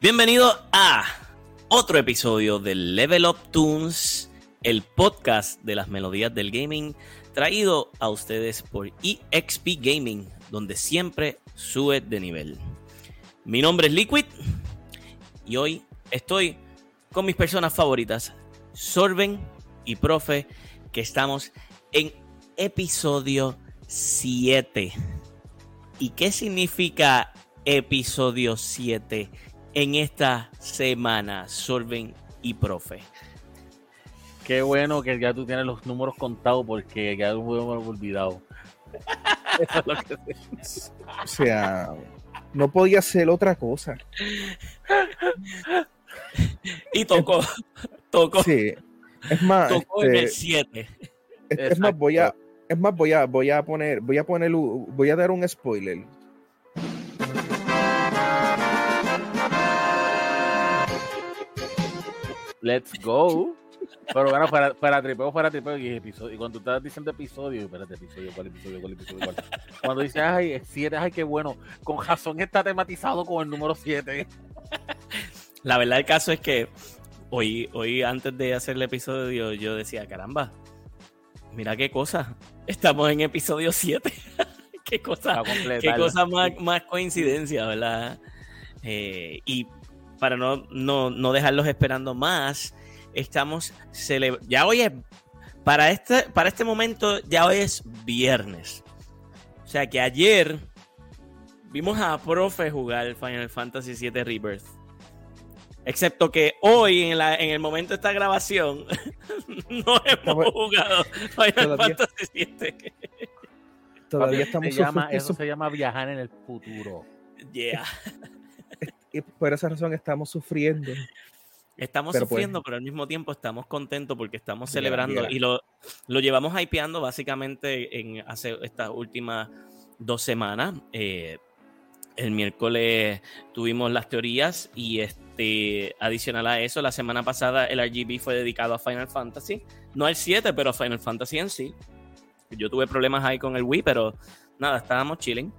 Bienvenido a otro episodio de Level Up Tunes, el podcast de las melodías del gaming, traído a ustedes por EXP Gaming, donde siempre sube de nivel. Mi nombre es Liquid y hoy estoy con mis personas favoritas, Sorben y Profe, que estamos en episodio 7. ¿Y qué significa episodio 7? En esta semana, Sorben y Profe? Qué bueno que ya tú tienes los números contados porque ya lo hemos olvidado. Eso es lo que o sea, no podía ser otra cosa. y tocó, tocó. Sí. Es más, tocó en el 7. Este, es, es, más, voy a, es más, voy a, voy a poner, voy a poner, voy a dar un spoiler. Let's go. Pero bueno, para, para tripeo, para tripeo y episodio. Y cuando tú estás diciendo episodio, espérate, episodio, ¿cuál episodio, cuál episodio, cuál? Cuando dices, ay, 7, ay, qué bueno. Con Jason está tematizado con el número 7. La verdad, el caso es que hoy, hoy antes de hacer el episodio, yo decía, caramba, mira qué cosa. Estamos en episodio 7. qué cosa, qué cosa más, más coincidencia, ¿verdad? Eh, y para no, no, no dejarlos esperando más, estamos celebrando. Ya hoy es. Para este, para este momento, ya hoy es viernes. O sea que ayer vimos a Profe jugar Final Fantasy VII Rebirth. Excepto que hoy, en, la, en el momento de esta grabación, no hemos jugado Final Fantasy VII. Todavía estamos se llama, Eso se llama viajar en el futuro. Yeah. y por esa razón estamos sufriendo. Estamos pero pues sufriendo, pero al mismo tiempo estamos contentos porque estamos celebrando mira. y lo, lo, llevamos hypeando básicamente en hace estas últimas dos semanas. Eh, el miércoles tuvimos las teorías y este adicional a eso, la semana pasada el RGB fue dedicado a Final Fantasy, no al 7, pero a Final Fantasy en sí. Yo tuve problemas ahí con el Wii, pero nada, estábamos chilling.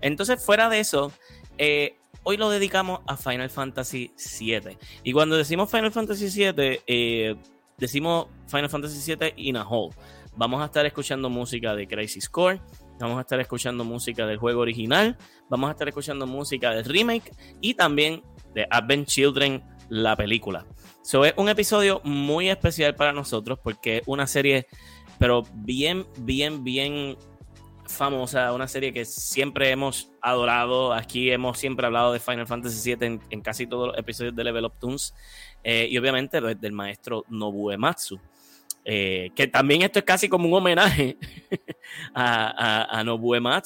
Entonces, fuera de eso, eh, hoy lo dedicamos a Final Fantasy VII. Y cuando decimos Final Fantasy VII, eh, decimos Final Fantasy VII in a whole. Vamos a estar escuchando música de Crisis Score, vamos a estar escuchando música del juego original, vamos a estar escuchando música del remake y también de Advent Children, la película. So, es un episodio muy especial para nosotros porque es una serie, pero bien, bien, bien famosa, una serie que siempre hemos adorado. Aquí hemos siempre hablado de Final Fantasy VII en, casi todos los episodios de Level Up Tunes. Eh, y obviamente pues, del maestro Nobuo Ematsu. Eh, que también esto es casi como un homenaje a, a, a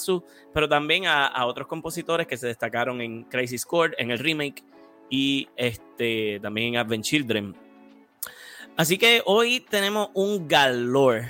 pero también a, otros compositores que se destacaron en Crazy Score, en el remake y este, también en Advent Children. Así que hoy tenemos un galore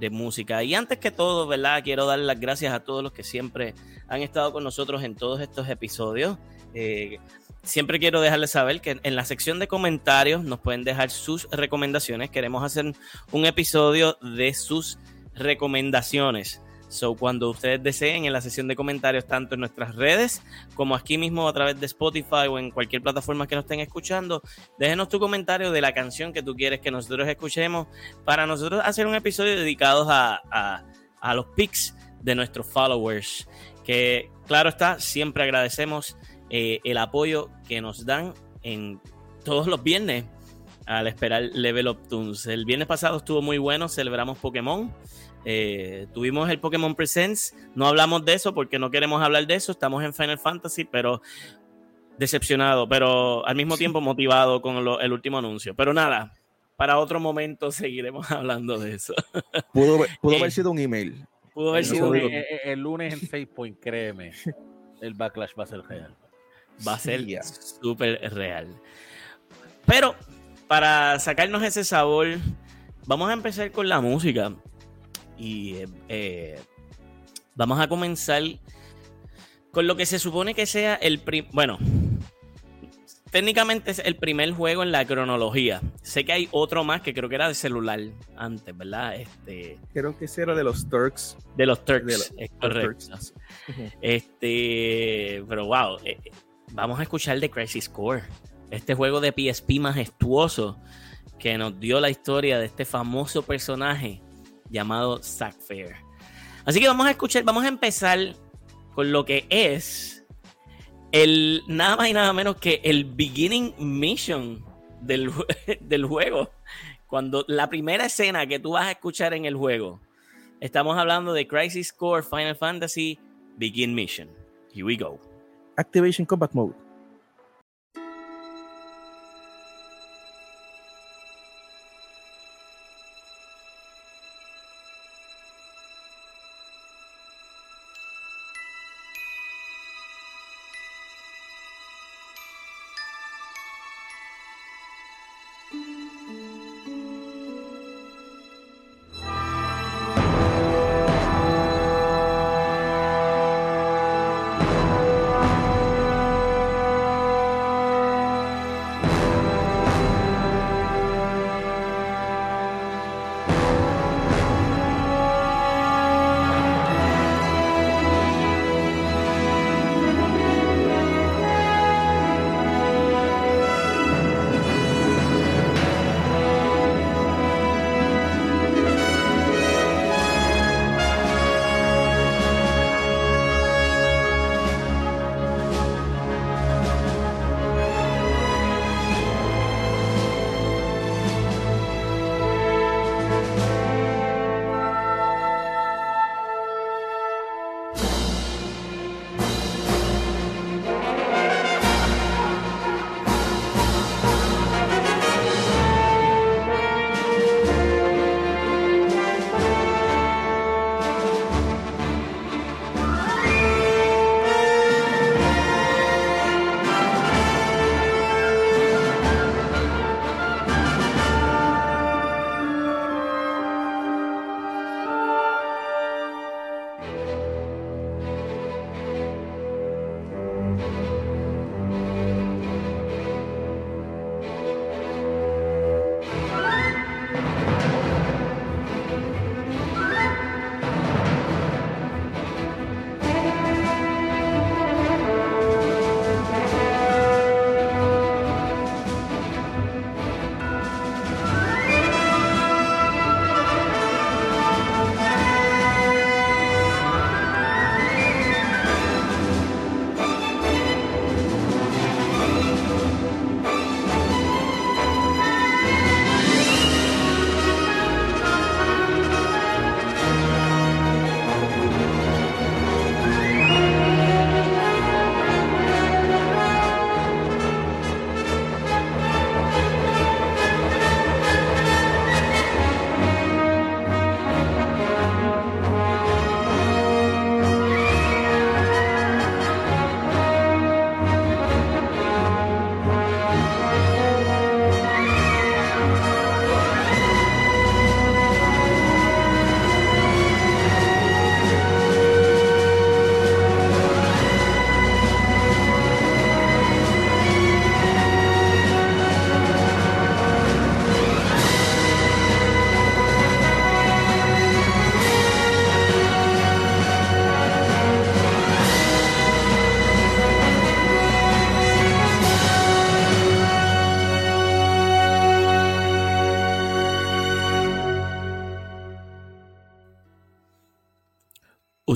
de música. Y antes que todo, ¿verdad? Quiero dar las gracias a todos los que siempre han estado con nosotros en todos estos episodios. Eh, siempre quiero dejarles saber que en la sección de comentarios nos pueden dejar sus recomendaciones. Queremos hacer un episodio de sus recomendaciones. So, cuando ustedes deseen en la sesión de comentarios, tanto en nuestras redes como aquí mismo a través de Spotify o en cualquier plataforma que nos estén escuchando, déjenos tu comentario de la canción que tú quieres que nosotros escuchemos para nosotros hacer un episodio dedicado a, a, a los pics de nuestros followers. Que claro está, siempre agradecemos eh, el apoyo que nos dan en todos los viernes al esperar Level Up Tunes. El viernes pasado estuvo muy bueno, celebramos Pokémon. Eh, tuvimos el Pokémon Presents, no hablamos de eso porque no queremos hablar de eso, estamos en Final Fantasy, pero decepcionado, pero al mismo tiempo motivado con lo, el último anuncio. Pero nada, para otro momento seguiremos hablando de eso. Pudo, pudo haber sido un email. Pudo haber sido el, el, el, lunes en Facebook, créeme, el backlash va a ser real. Va a ser súper real. Pero para sacarnos ese sabor, vamos a empezar con la música. Y eh, vamos a comenzar con lo que se supone que sea el primer. Bueno, técnicamente es el primer juego en la cronología. Sé que hay otro más que creo que era de celular antes, ¿verdad? Este, creo que ese era de los Turks. De los Turks, de los, es correcto. Turks. Este, pero wow. Eh, vamos a escuchar de Crisis Core, este juego de PSP majestuoso que nos dio la historia de este famoso personaje llamado Zack Fair. Así que vamos a escuchar, vamos a empezar con lo que es el nada más y nada menos que el beginning mission del, del juego. Cuando la primera escena que tú vas a escuchar en el juego, estamos hablando de Crisis Core Final Fantasy Begin Mission. Here we go. Activation Combat Mode.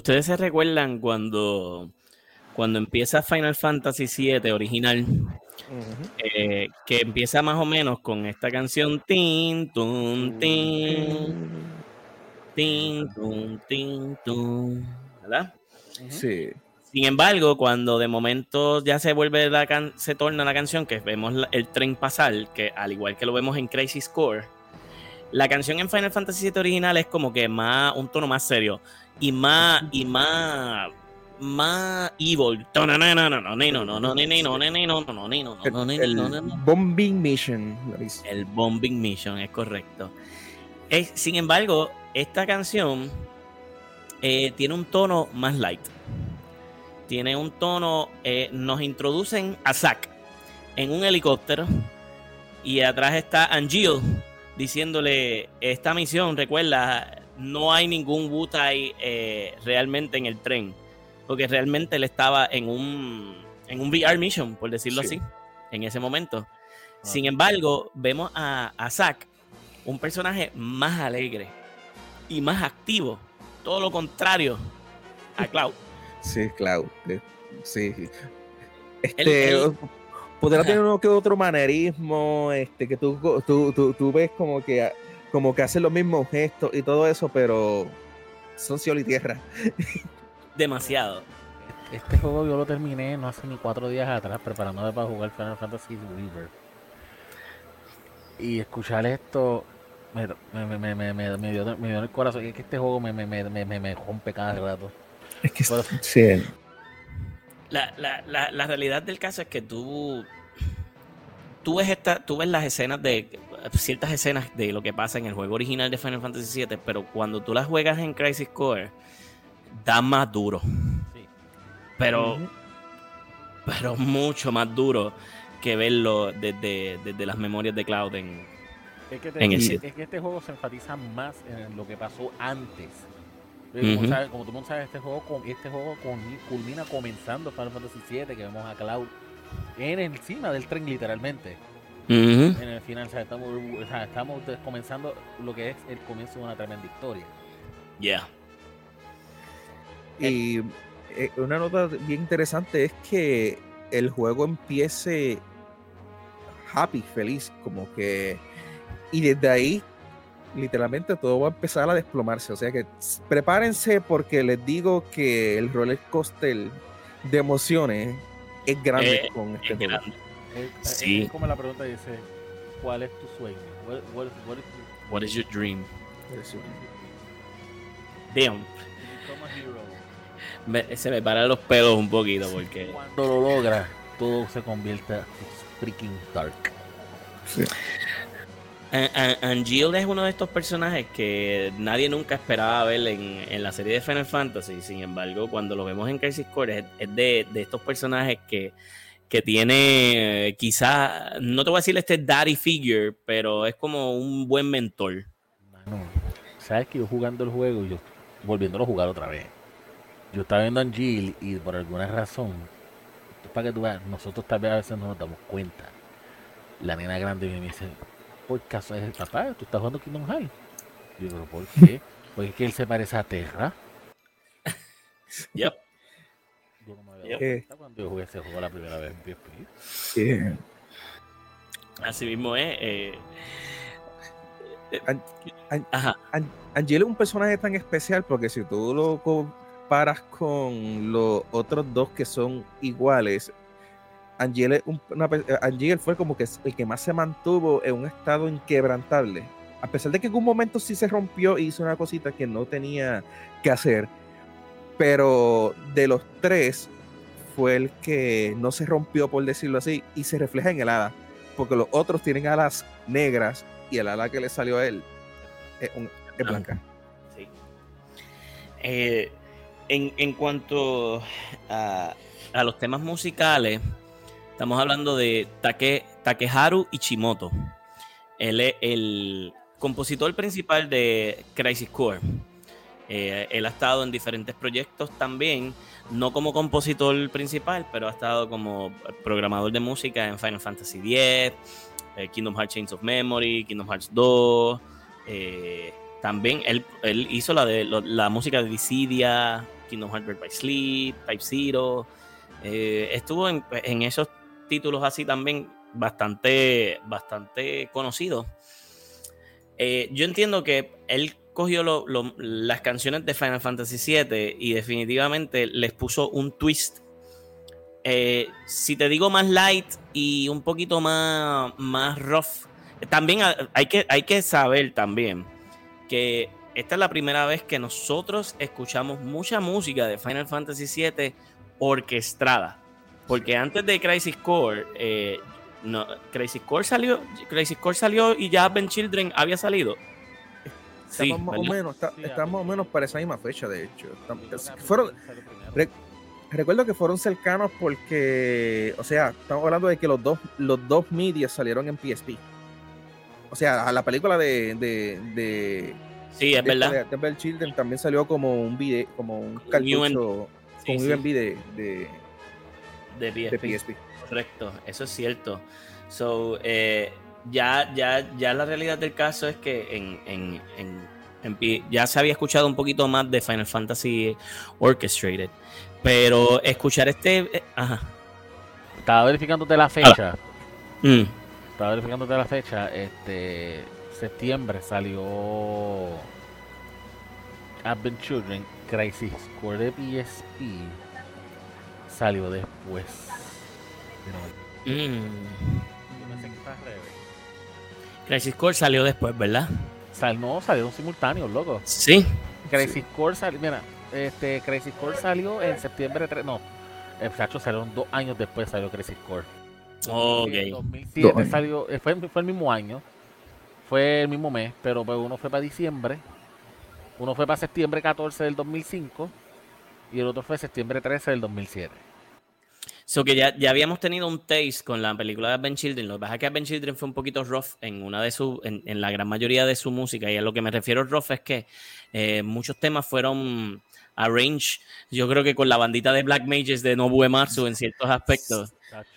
¿Ustedes se recuerdan cuando, cuando empieza Final Fantasy VII original? Eh, que empieza más o menos con esta canción tin tun tin tin tun tin tun ¿verdad? Sí. Sin embargo, cuando de momento ya se vuelve la se torna la canción que vemos el tren pasar, que al igual que lo vemos en Crazy Score, la canción en Final Fantasy VII original es como que más un tono más serio y más, y más, más evil. El Bombing Mission. El Bombing Mission, es correcto. sin embargo, esta canción eh, tiene un tono más light. Tiene un tono, eh, nos introducen a Zack en un helicóptero y atrás está Angel diciéndole esta misión, recuerda, no hay ningún Wutai eh, realmente en el tren. Porque realmente él estaba en un, en un VR mission, por decirlo así, en ese momento. Sin embargo, vemos a, a Zack, un personaje más alegre y más activo. Todo lo contrario a Cloud. Sí, Cloud. Eh, sí. Este, podrá tener uno que otro manerismo, este, que tú, tú, tú, ves como que, como que hace los mismos gestos y todo eso, pero son cielo y tierra. Demasiado. Este juego yo lo terminé no hace ni cuatro días atrás, preparándome para jugar Final Fantasy Weaver. Y escuchar esto me, me, me, me, me, dio, me dio en el corazón. Es que este juego me, me, me, me, me rompe cada rato. Es que sí. La, la, la, la, realidad del caso es que tú, tú, ves esta, tú ves las escenas de ciertas escenas de lo que pasa en el juego original de Final Fantasy VII, pero cuando tú las juegas en Crisis Core, da más duro. Pero, pero mucho más duro que verlo desde, desde las memorias de Cloud en, es que, es que este juego se enfatiza más en lo que pasó antes. Como, tú no sabes, este juego, este juego culmina comenzando Final Fantasy VII, que vemos a Cloud en encima del tren literalmente. En el final, estamos, estamos comenzando lo que es el comienzo de una tremenda historia. Ya. Y eh, una nota bien interesante es que el juego empiece happy, feliz, como que... Y desde ahí literalmente todo va a empezar a desplomarse. O sea que prepárense porque les digo que el roller coaster de emociones es grande eh, con este juego. Sí. Es como la pregunta dice, ¿cuál es tu sueño? What, is, your dream? Damn. Me, se me paran los pelos un poquito porque... Cuando lo logra, todo se convierte freaking dark. Sí. Angel es uno de estos personajes que nadie nunca esperaba ver en, la serie de Final Fantasy. Sin embargo, cuando lo vemos en Crisis Core, es, de, estos personajes que, que tiene, quizá, no te voy a decir este daddy figure, pero es como un buen mentor. sabes que yo jugando el juego, yo volviéndolo a jugar otra vez, yo estaba viendo a Angel y por alguna razón, para que tú veas, nosotros tal vez a veces no nos damos cuenta. La nena grande me dice, por caso es el papá, tú estás jugando Kingdom Hearts. Yo digo, ¿por qué? Porque es que él se parece a Terra. Yep. Yo cuenta cuando yo jugué ese juego la primera vez en PSP. Así mismo es. Eh, Angel es un personaje tan especial porque si tú lo comparas con los otros dos que son iguales, Angel, Angel fue como que el que más se mantuvo en un estado inquebrantable. A pesar de que en algún momento sí se rompió y hizo una cosita que no tenía que hacer. Pero de los tres fue el que no se rompió, por decirlo así, y se refleja en el ala. Porque los otros tienen alas negras y el ala que le salió a él es, blanca. Sí. Eh, en, en, cuanto a, a los temas musicales, Estamos hablando de Take, Takeharu Ichimoto. Él es el compositor principal de Crisis Core. Eh, él ha estado en diferentes proyectos también, no como compositor principal, pero ha estado como programador de música en Final Fantasy X, eh, Kingdom Hearts Chains of Memory, Kingdom Hearts 2. Eh, también él, hizo la, de, la música de Dissidia, Kingdom Hearts by Sleep, Type Zero. estuvo en, esos títulos así también bastante, bastante conocidos. Yo entiendo que él cogió las canciones de Final Fantasy VII y definitivamente les puso un twist. Eh, si te digo más light y un poquito más, más rough, también hay que, hay que saber también que esta es la primera vez que nosotros escuchamos mucha música de Final Fantasy VII orquestada. Porque antes de Crisis Core, eh, no, Crisis Core salió, Crisis Core salió y ya Ben Children había salido. Estamos, más, o menos, estamos o menos para esa misma fecha, de hecho. fueron, recuerdo que fueron cercanos porque, o sea, estamos hablando de que los dos, los dos medias salieron en PSP. O sea, la película de, de, sí, es verdad. De, Ben Children también salió como un video, como un cartucho, con un de de PSP. Correcto, eso es cierto. So, eh, ya, ya, ya la realidad del caso es que en, en, en, ya se había escuchado un poquito más de Final Fantasy Orchestrated, pero escuchar este... Eh, ajá. Estaba verificándote la fecha. Mm. Estaba verificándote la fecha. Este septiembre salió Advent Children Crisis Core de PSP. Salió después. Mm. Crisis Core salió después, ¿verdad? Sal, no, salió simultáneo, loco. Sí. Crisis Core salió, mira, este, Crisis Core salió en septiembre 3, no, exacto, salió dos años después salió Crisis Core. Ok. En 2007 salió, eh, fue, fue el mismo año, fue el mismo mes, pero pues, uno fue para diciembre, uno fue para septiembre 14 del 2005 y el otro fue septiembre 13 del 2007. So que ya, ya habíamos tenido un taste con la película de Ben Children. Lo que pasa es que Ben Children fue un poquito rough en una de su, en, en, la gran mayoría de su música. Y a lo que me refiero rough es que eh, muchos temas fueron arranged, yo creo que con la bandita de Black Mages de Nobu Ematsu en ciertos aspectos.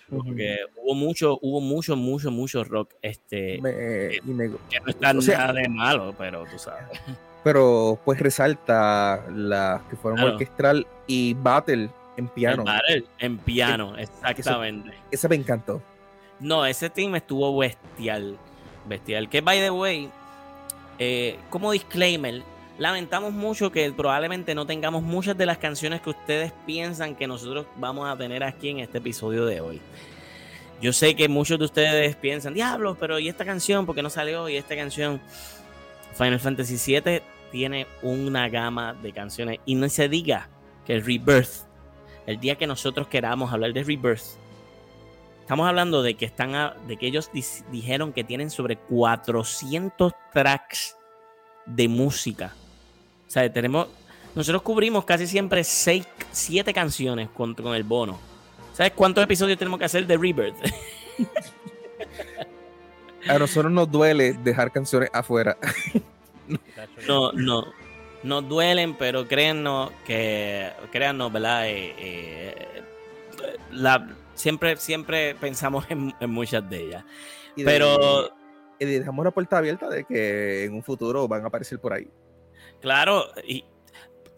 Porque hubo mucho, hubo mucho, mucho, mucho rock. Este, que, no está nada de malo, pero tú sabes. Pero pues resalta las que fueron orquestral y battle en piano. en piano, exactamente. Ese, me encantó. No, ese team estuvo bestial. Bestial. Que, by the way, eh, como disclaimer, lamentamos mucho que probablemente no tengamos muchas de las canciones que ustedes piensan que nosotros vamos a tener aquí en este episodio de hoy. Yo sé que muchos de ustedes piensan, diablos, pero ¿y esta canción? ¿Por qué no salió? Y esta canción, Final Fantasy VII, tiene una gama de canciones. Y no se diga que el Rebirth el día que nosotros queramos hablar de Rebirth, estamos hablando de que están de que ellos dijeron que tienen sobre 400 tracks de música. O sea, tenemos nosotros cubrimos casi siempre 6 7 canciones con, con el bono. ¿Sabes cuántos episodios tenemos que hacer de Rebirth? A nosotros nos duele dejar canciones afuera. no, no nos duelen, pero créannos que, créannos, ¿verdad? Eh, eh, la, siempre, siempre pensamos en, muchas de ellas. pero... Y dejamos la puerta abierta de que en un futuro van a aparecer por ahí. Claro, y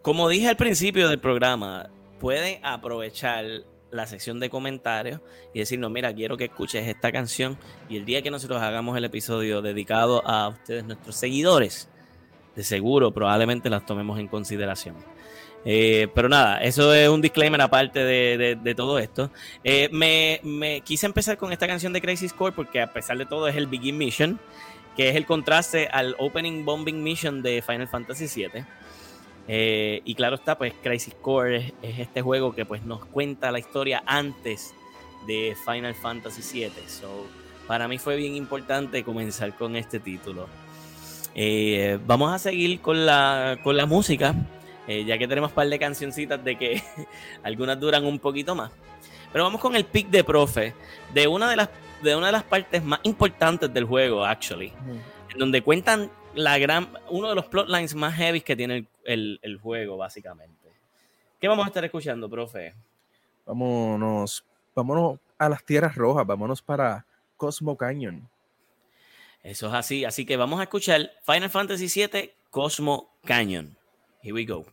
como dije al principio del programa, pueden aprovechar la sección de comentarios y decirnos, mira, quiero que escuches esta canción y el día que nosotros hagamos el episodio dedicado a ustedes, nuestros seguidores, de seguro probablemente las tomemos en consideración. Eh, pero nada, eso es un disclaimer aparte de, todo esto. Eh, me, quise empezar con esta canción de Crazy Score porque a pesar de todo es el Begin Mission, que es el contraste al Opening Bombing Mission de Final Fantasy VII. Eh, y claro está, pues Crazy Score es, es, este juego que pues nos cuenta la historia antes de Final Fantasy VII. So, para mí fue bien importante comenzar con este título. Eh, vamos a seguir con la, con la música, eh, ya que tenemos un par de cancioncitas de que algunas duran un poquito más. Pero vamos con el pick de profe, de una de las, de una de las partes más importantes del juego, actually, en donde cuentan la gran, uno de los plotlines más heavy que tiene el, el juego, básicamente. ¿Qué vamos a estar escuchando, profe? Vámonos, vámonos a las tierras rojas, vámonos para Cosmo Canyon. Eso es así. Así que vamos a escuchar Final Fantasy VII Cosmo Canyon. Here we go.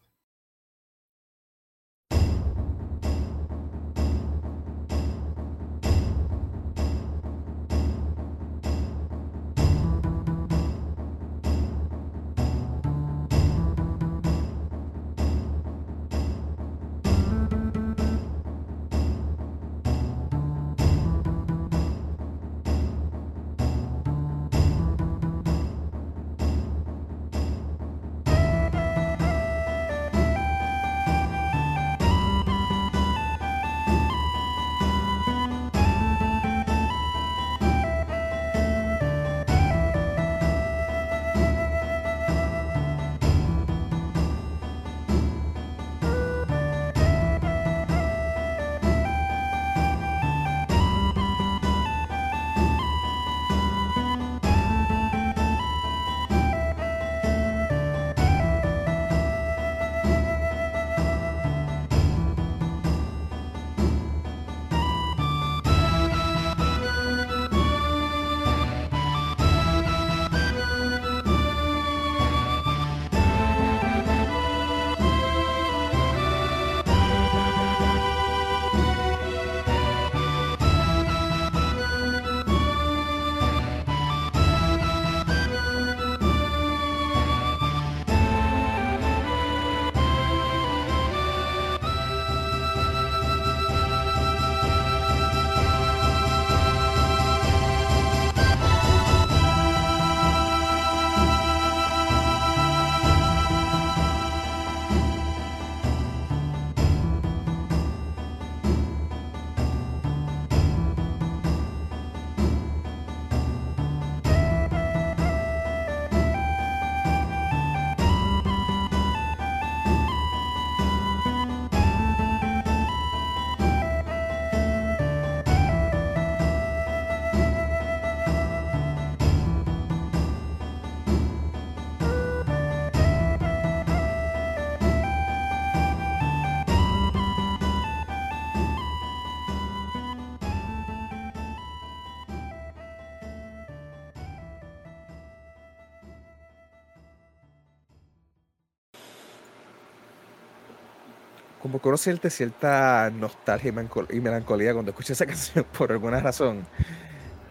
Como que uno siente cierta nostalgia y melancolía cuando escucha esa canción por alguna razón.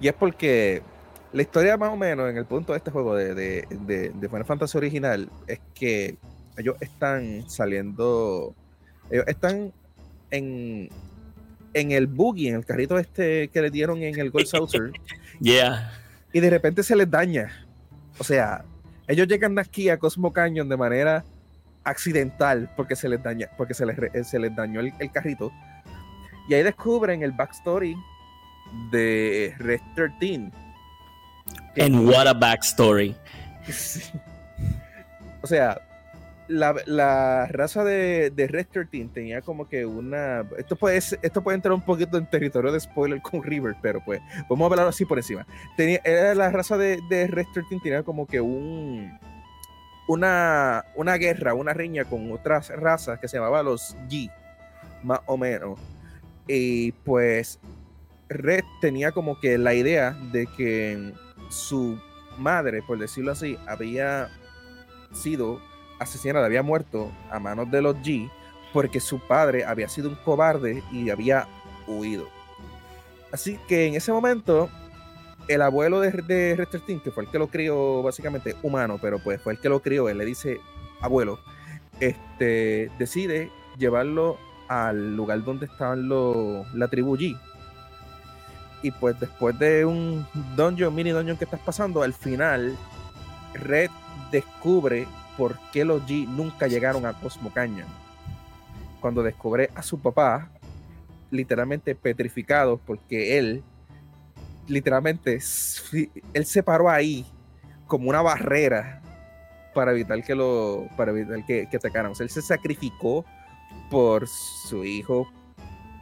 Y es porque la historia más o menos en el punto de este juego de, de, de, Final Fantasy original es que ellos están saliendo, ellos están en, en el buggy, en el carrito este que le dieron en el Gold Saucer. yeah. Y de repente se les daña. O sea, ellos llegan aquí a Cosmo Canyon de manera accidental porque se les daña, porque se les, eh, se les dañó el, carrito. Y ahí descubren el backstory de Red 13. And what a backstory. O sea, la, raza de, de Red 13 tenía como que una. Esto puede, esto puede entrar un poquito en territorio de spoiler con River, pero pues vamos a hablarlo así por encima. Tenía, era la raza de, de Red 13 tenía como que un una, una guerra, una riña con otras razas que se llamaba los G, más o menos. Y pues Red tenía como que la idea de que su madre, por decirlo así, había sido asesinada, había muerto a manos de los G porque su padre había sido un cobarde y había huido. Así que en ese momento el abuelo de, de que fue el que lo crió básicamente humano, pero pues fue el que lo crió, él le dice abuelo, este, decide llevarlo al lugar donde estaban los, la tribu G. Y pues después de un dungeon, mini dungeon que estás pasando, al final Red descubre por qué los G nunca llegaron a Cosmo Canyon. Cuando descubre a su papá, literalmente petrificado porque él literalmente, él se paró ahí como una barrera para evitar que lo para evitar que, que atacaran. O sea, él se sacrificó por su hijo.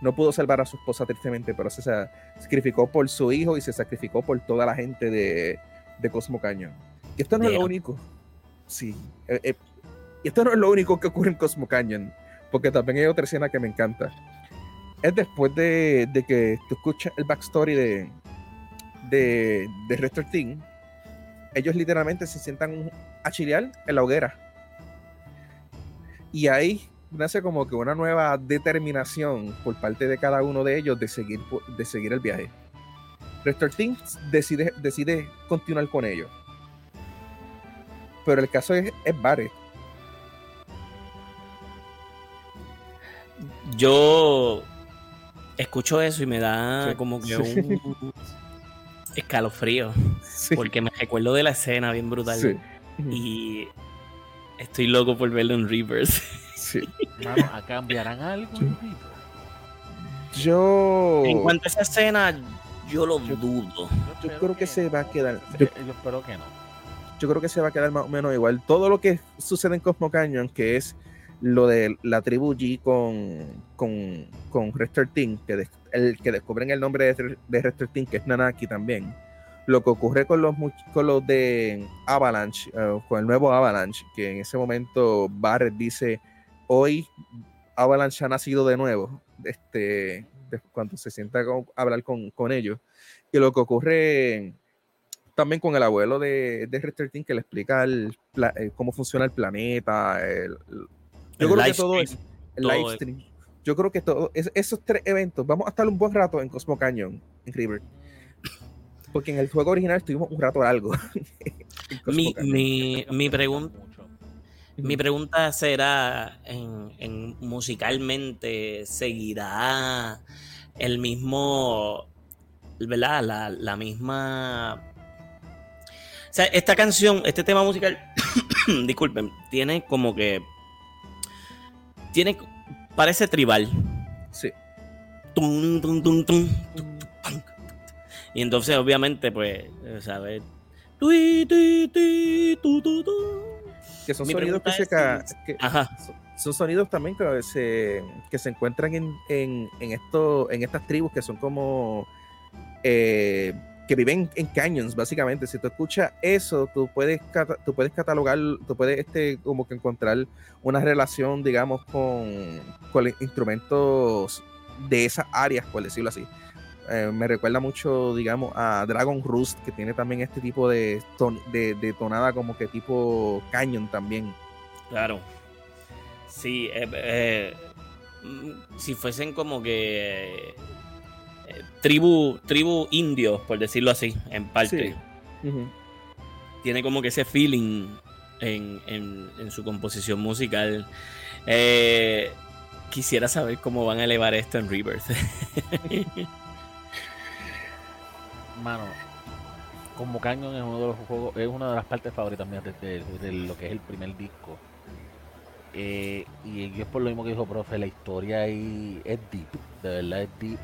No pudo salvar a su esposa tristemente, pero se sacrificó por su hijo y se sacrificó por toda la gente de, de Cosmo Cañón. Y esto no es lo único. Sí. Eh, eh, y esto no es lo único que ocurre en Cosmo Canyon, porque también hay otra escena que me encanta. Es después de, de que tú escuchas el backstory de, de, de Restore Team, ellos literalmente se sientan a chilear en la hoguera. Y ahí nace como que una nueva determinación por parte de cada uno de ellos de seguir, de seguir el viaje. Restore Team decide, decide continuar con ellos. Pero el caso es, es Barret. Yo escucho eso y me da como que un, escalofrío. Porque me recuerdo de la escena bien brutal. Y estoy loco por verlo en Reverse. Sí. ¿a cambiarán algo en Yo. En cuanto a esa escena, yo lo dudo. Yo, creo que, se va a quedar. Yo, espero que no. Yo creo que se va a quedar más o menos igual. Todo lo que sucede en Cosmo Canyon, que es lo de la tribu G con, con, con Rester Team, que el que descubren el nombre de, de Team, que es Nanaki también. Lo que ocurre con los, con los de Avalanche, eh, con el nuevo Avalanche, que en ese momento Barrett dice, hoy Avalanche ha nacido de nuevo, este, cuando se sienta a hablar con, con, ellos. Y lo que ocurre también con el abuelo de, de Team, que le explica el, eh, cómo funciona el planeta, el, yo creo que todo es el live stream. Yo creo que todo, esos tres eventos, vamos a estar un buen rato en Cosmo Canyon, en River. Porque en el juego original estuvimos un rato largo. mi, mi, mi, pregunta. Mi pregunta será, en, musicalmente, ¿seguirá el mismo, ¿verdad? La, la misma... O sea, esta canción, este tema musical, disculpen, tiene como que tiene. Parece tribal. Sí. y entonces, obviamente, pues, ¿sabes? Que son sonidos que se. Son sonidos también que se, que se encuentran en, en, en, esto, en estas tribus que son como. Eh, que viven en canyons, básicamente. Si tú escuchas eso, tú puedes, tú puedes catalogar, tú puedes este, como que encontrar una relación, digamos, con, instrumentos de esas áreas, por decirlo así. Eh, me recuerda mucho, digamos, a Dragon Roost, que tiene también este tipo de, de, tonada como que tipo cañón también. Claro. Sí, eh, eh, mm, si fuesen como que eh, tribu, tribu indios, por decirlo así, en parte. Tiene como que ese feeling en, en, su composición musical. Eh, quisiera saber cómo van a elevar esto en Rebirth. Mano, como Canyon es uno de los juegos, es una de las partes favoritas mías de, lo que es el primer disco. Eh, y es por lo mismo que dijo profe, la historia ahí es deep, de verdad es deep.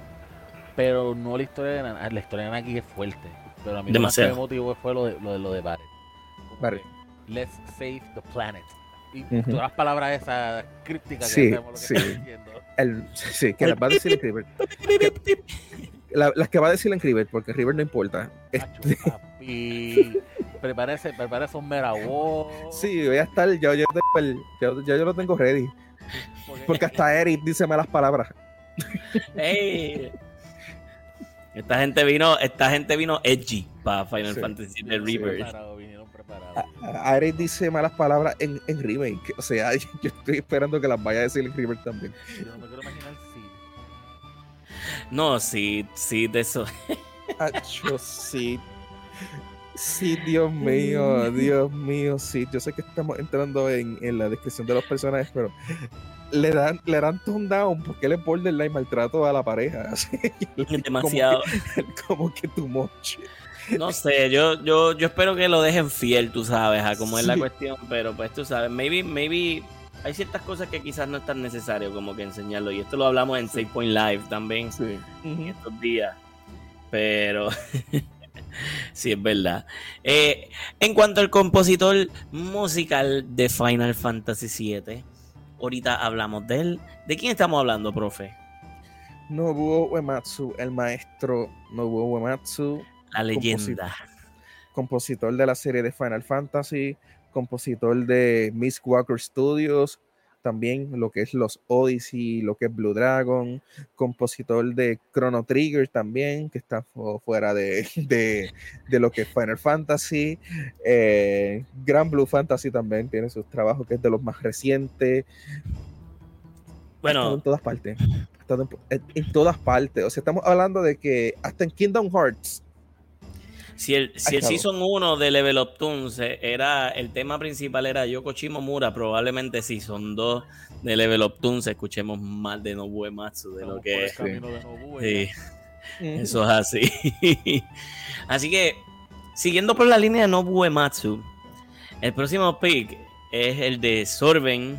Pero no la historia de la historia de Naki es fuerte. Pero a mí lo más emotivo fue lo de lo de, lo de Barrett. Let's save the planet. Y todas las palabras esas crípticas sí, que lo que sí. diciendo. El, sí, que las va a decir River. las que va a decir en River, porque River no importa. Este... Papi, prepárese, prepárese un merawó. Sí, voy a estar, yo, yo, yo, yo, lo tengo ready. Porque, hasta Eric dice malas palabras. Hey. Esta gente vino, esta gente vino edgy para Final Fantasy de River. Ares dice malas palabras en, en remake. O sea, yo estoy esperando que las vaya a decir en remake también. Yo no me quiero imaginar No, sí, sí, de eso. Acho, sí. Sí, Dios mío, Dios mío, sí. Yo sé que estamos entrando en, en la descripción de los personajes, pero le dan, le dan tone down porque él es borderline maltrato a la pareja. Así, Demasiado. Como que, como que tu moche. No sé, yo, yo, yo espero que lo dejen fiel, tú sabes, a cómo es la cuestión, pero pues tú sabes, maybe, maybe hay ciertas cosas que quizás no es tan necesario como que enseñarlo. Y esto lo hablamos en 6 Point Live también en estos días. Pero sí, es verdad. Eh, en cuanto al compositor musical de Final Fantasy VII, ahorita hablamos de él. ¿De quién estamos hablando, profe? Nobuo Uematsu, el maestro Nobuo Uematsu. La leyenda. Compositor, de la serie de Final Fantasy, compositor de Miss Walker Studios, también lo que es los Odyssey, lo que es Blue Dragon, compositor de Chrono Trigger también, que está fuera de, lo que es Final Fantasy. Eh, Grand Blue Fantasy también tiene sus trabajos, que es de los más recientes. Bueno, en todas partes. En, en, todas partes. O sea, estamos hablando de que hasta en Kingdom Hearts si el, si el Season 1 de Level Up Toons era, el tema principal era Yoko Shimomura, probablemente Season 2 de Level Up Toons escuchemos más de Nobue Matsu de lo que es. Sí. Eso es así. así que, siguiendo por la línea de Nobue Matsu, el próximo pick es el de Sorben.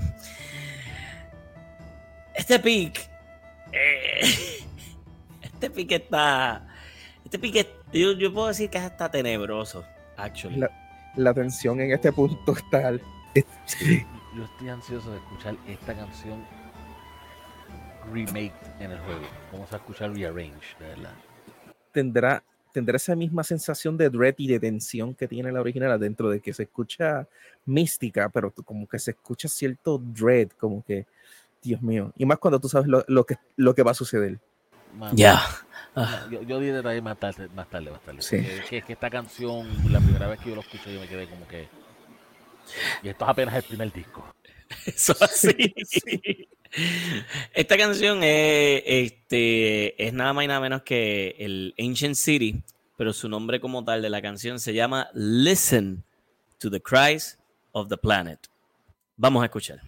Este pick. Eh, este pick está. Este pick yo, yo puedo decir que es hasta tenebroso, actually. La, tensión en este punto está. Yo estoy ansioso de escuchar esta canción remake en el juego. Vamos a escuchar rearrange, de verdad. Tendrá, tendrá esa misma sensación de dread y de tensión que tiene la original, dentro de que se escucha mística, pero como que se escucha cierto dread, como que, Dios mío. Y más cuando tú sabes lo, que, lo que va a suceder. Ya. Ah. Yo, yo di más tarde, más tarde, más tarde. Sí. Es que, esta canción, la primera vez que yo lo escuché, yo me quedé como que. Y esto es apenas el primer disco. Eso así. Esta canción es, este, es nada más y nada menos que el Ancient City, pero su nombre como tal de la canción se llama Listen to the Cries of the Planet. Vamos a escuchar.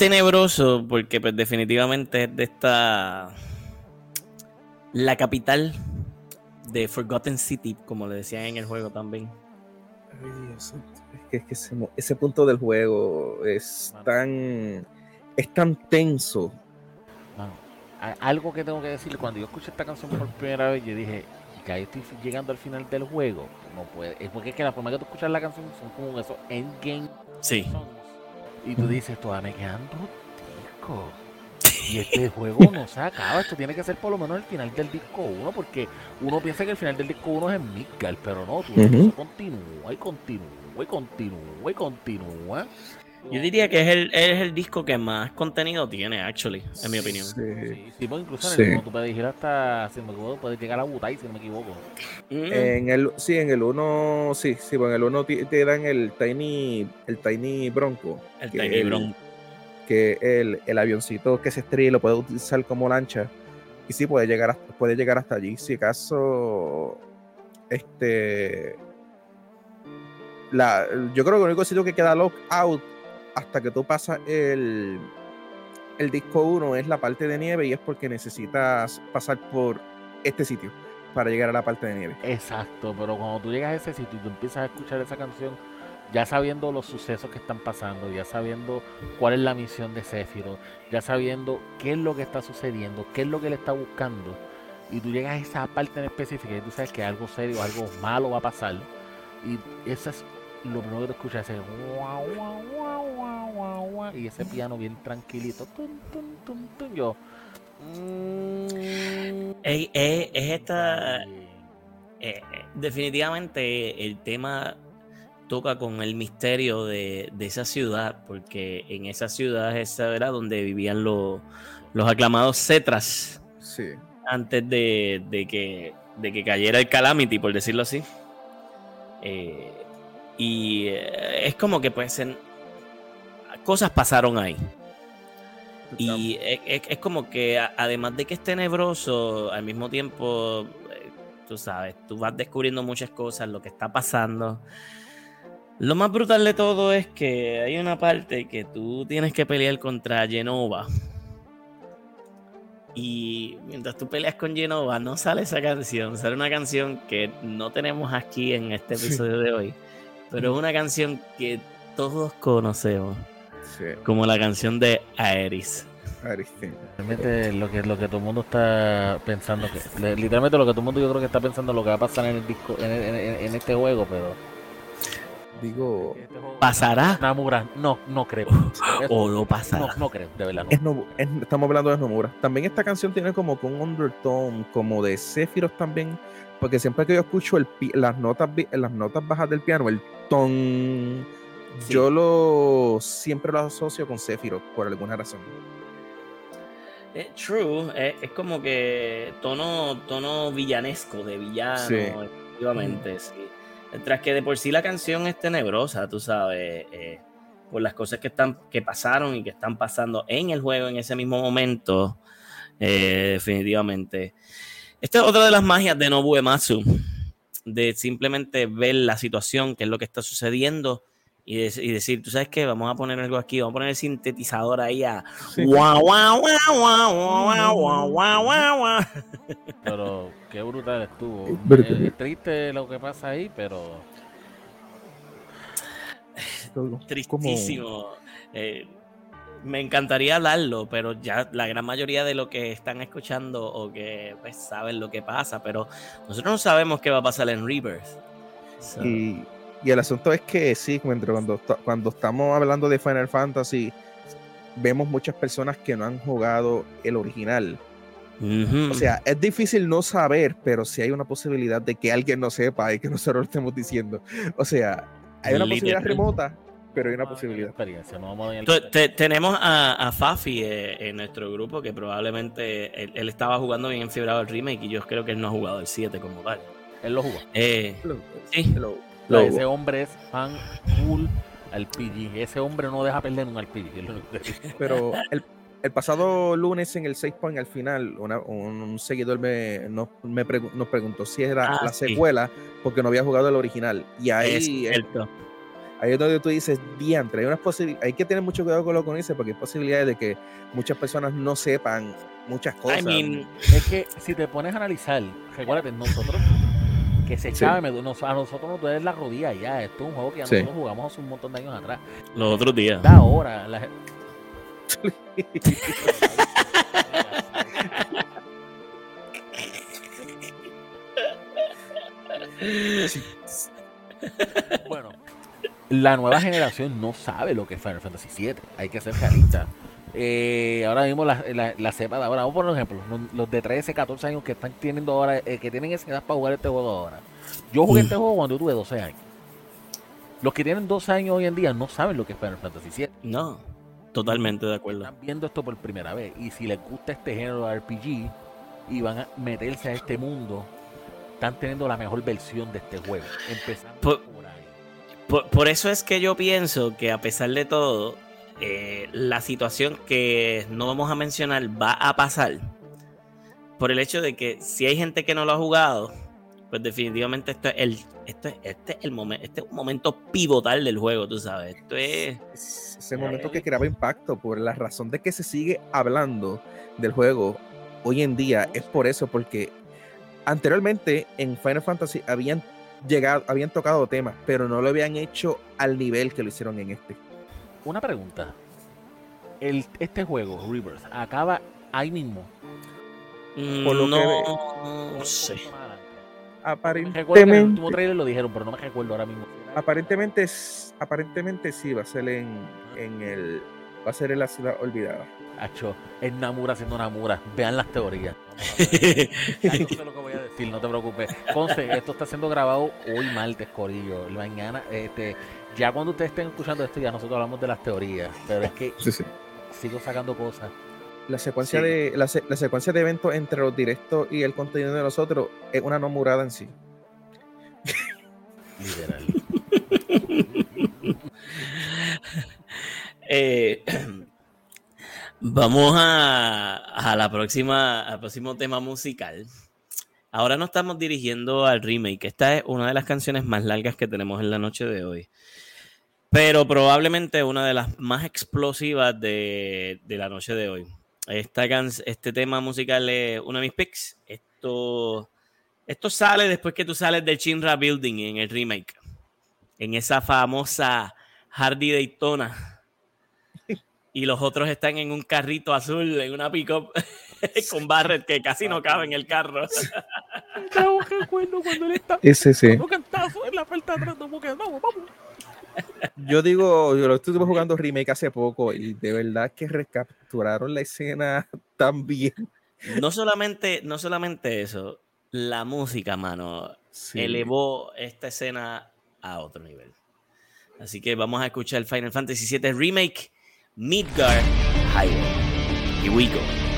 Tenebroso porque pues, definitivamente es de esta... La capital de Forgotten City, como le decían en el juego también. Ay, Dios, es que, ese, punto del juego es tan... Es tan tenso. algo que tengo que decir, cuando yo escuché esta canción por primera vez, yo dije, que ahí estoy llegando al final del juego. No puede. Es porque es que la forma que tú escuchas la canción son como esos endgame. Sí. Y tú dices, todavía me quedan dos Y este juego no se acaba. Esto tiene que ser por lo menos el final del disco 1. Porque uno piensa que el final del disco 1 es Midgard. Pero no, tú continúa y continúa y continúa y continúa. Yo diría que es el, es el disco que más contenido tiene, actually, en mi opinión. Sí, sí, pues incluso en el 1 tú puedes ir hasta, si me equivoco, puedes llegar a Butai, si no me equivoco. Mm. En el, sí, en el 1, sí, sí, pues en el 1 te, dan el Tiny, el Tiny Bronco. El Tiny Bronco. Que el, el avioncito que se estrella lo puedes utilizar como lancha. Y sí, puede llegar, puede llegar hasta allí. Si acaso, este... La, yo creo que el único sitio que queda lock out hasta que tú pasas el, el disco 1 es la parte de nieve y es porque necesitas pasar por este sitio para llegar a la parte de nieve. Exacto, pero cuando tú llegas a ese sitio y tú empiezas a escuchar esa canción, ya sabiendo los sucesos que están pasando, ya sabiendo cuál es la misión de Sephiroth, ya sabiendo qué es lo que está sucediendo, qué es lo que él está buscando, y tú llegas a esa parte en específica y tú sabes que algo serio, algo malo va a pasar, y esa es lo primero que te escuchas es guau, guau, guau, guau, guau, y ese piano bien tranquilito. yo. Mm, es, esta. Eh, eh, definitivamente el tema toca con el misterio de, esa ciudad, porque en esa ciudad esa era donde vivían los, los aclamados cetras. Sí. Antes de, de, que, de que cayera el Calamity, por decirlo así. Eh, y eh, es como que pues en, cosas pasaron ahí. Y es, como que además de que es tenebroso, al mismo tiempo, eh, tú sabes, tú vas descubriendo muchas cosas, lo que está pasando. Lo más brutal de todo es que hay una parte que tú tienes que pelear contra Genova. Y mientras tú peleas con Genova, no sale esa canción. Sale una canción que no tenemos aquí en este episodio de hoy pero es una canción que todos conocemos. Como la canción de Aeris. Aeris, Realmente lo que, lo que todo el mundo está pensando, que, literalmente lo que todo el mundo yo creo que está pensando lo que va a pasar en el disco, en, este juego, pero digo pasará Namura no no creo o no pasará no, creo de verdad no. estamos hablando de Nomura también esta canción tiene como un undertone como de Sephiroth también porque siempre que yo escucho el, las, notas, las notas bajas del piano, el ton, yo lo siempre lo asocio con Sephiroth por alguna razón. Es true, es, como que tono, tono villanesco, de villano, efectivamente, sí. Tras que de por sí la canción es tenebrosa, tú sabes, eh, por las cosas que, están, que pasaron y que están pasando en el juego en ese mismo momento, eh, definitivamente. Esta es otra de las magias de Nobu Ematsu, de simplemente ver la situación, qué es lo que está sucediendo y, decir, tú sabes qué, vamos a poner algo aquí, vamos a poner el sintetizador ahí a guau, guau, guau, guau, guau, guau, guau, Pero qué brutal estuvo. Es triste lo que pasa ahí, pero tristísimo. Eh, me encantaría darlo, pero ya la gran mayoría de lo que están escuchando o que pues, saben lo que pasa, pero nosotros no sabemos qué va a pasar en Rebirth. Y, el asunto es que sí, cuando, cuando estamos hablando de Final Fantasy, vemos muchas personas que no han jugado el original. O sea, es difícil no saber, pero sí hay una posibilidad de que alguien no sepa y que nosotros lo estemos diciendo. O sea, hay una posibilidad remota, pero hay una posibilidad. tenemos a, Fafi eh, en nuestro grupo que probablemente él, estaba jugando bien enfiebrado el remake y yo creo que él no ha jugado el 7 como tal. Él lo jugó. Eh, sí. ese hombre es fan full al PG. Ese hombre no deja perder un RPG. Pero el, el pasado lunes en el 6 Point al final, un, seguidor me, nos, me nos preguntó si era ah, la secuela porque no había jugado el original. Y ahí es, ahí es donde tú dices, diantre, hay, unas hay que tener mucho cuidado con lo que dice porque hay posibilidades de que muchas personas no sepan muchas cosas. es que si te pones a analizar, recuérdate, nosotros que se sí. a nosotros nos duele la rodilla ya. Esto es un juego que ya nosotros jugamos hace un montón de años atrás. Los otros días. ahora, la, bueno, la nueva generación no sabe lo que es Final Fantasy VII. Hay que ser realista. Eh, ahora mismo la, la, cepa de ahora, vamos por ejemplo, los, de 13, 14 años que están teniendo ahora, eh, que tienen esa edad para jugar este juego ahora. Yo jugué este juego cuando yo tuve 12 años. Los que tienen 12 años hoy en día no saben lo que es Final Fantasy VII. No. Totalmente de acuerdo. Están viendo esto por primera vez y si les gusta este género de RPG y van a meterse a este mundo, están teniendo la mejor versión de este juego. Empezando por, Por, eso es que yo pienso que a pesar de todo, eh, la situación que no vamos a mencionar va a pasar por el hecho de que si hay gente que no lo ha jugado, pues definitivamente esto es el, esto este el momento, este es un momento pivotal del juego, tú sabes. Esto es. Ese momento que creaba impacto, por la razón de que se sigue hablando del juego hoy en día, es por eso, porque anteriormente en Final Fantasy habían llegado, habían tocado temas, pero no lo habían hecho al nivel que lo hicieron en este. Una pregunta. El, este juego, Rebirth, acaba ahí mismo. Por lo no, no sé. Aparentemente. En el trailer lo dijeron, pero no me recuerdo ahora mismo. Aparentemente, aparentemente sí, va a ser en, en el. Va a ser en la ciudad olvidada. Hacho, es Namura siendo Namura. Vean las teorías. no sé lo que voy a decir, no te preocupes. Conce, esto está siendo grabado hoy martes, Corillo. Mañana, este, ya cuando ustedes estén escuchando esto, ya nosotros hablamos de las teorías. Pero es que sigo sacando cosas la secuencia de la, secuencia de eventos entre los directos y el contenido de nosotros es una no murada en sí. Literal. Eh, vamos a, a, la próxima, al próximo tema musical. Ahora nos estamos dirigiendo al remake. Esta es una de las canciones más largas que tenemos en la noche de hoy. Pero probablemente una de las más explosivas de, de la noche de hoy. Esta este tema musical es uno de mis picks. Esto, esto sale después que tú sales del Chinra Building en el remake. En esa famosa Hardy Daytona. Y los otros están en un carrito azul, en una pick-up con Barrett que casi no cabe en el carro. cuando él está. Ese sí. en la puerta atrás, vamos, vamos yo digo, yo lo estuve jugando remake hace poco y de verdad que recapturaron la escena tan bien. No solamente, no solamente eso, la música, mano, elevó esta escena a otro nivel. Así que vamos a escuchar el Final Fantasy VII Remake, Midgard Highway. Here we go.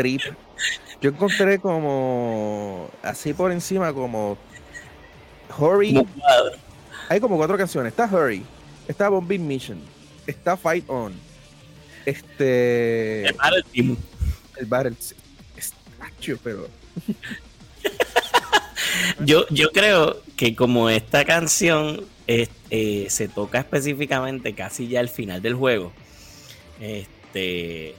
Trip. Yo encontré como así por encima como Hurry. Hay como cuatro canciones. Está Hurry, está Bombing Mission, está Fight On, este. El Battle Team. El Battle pero. yo, yo creo que como esta canción eh, se toca específicamente casi ya al final del juego, este,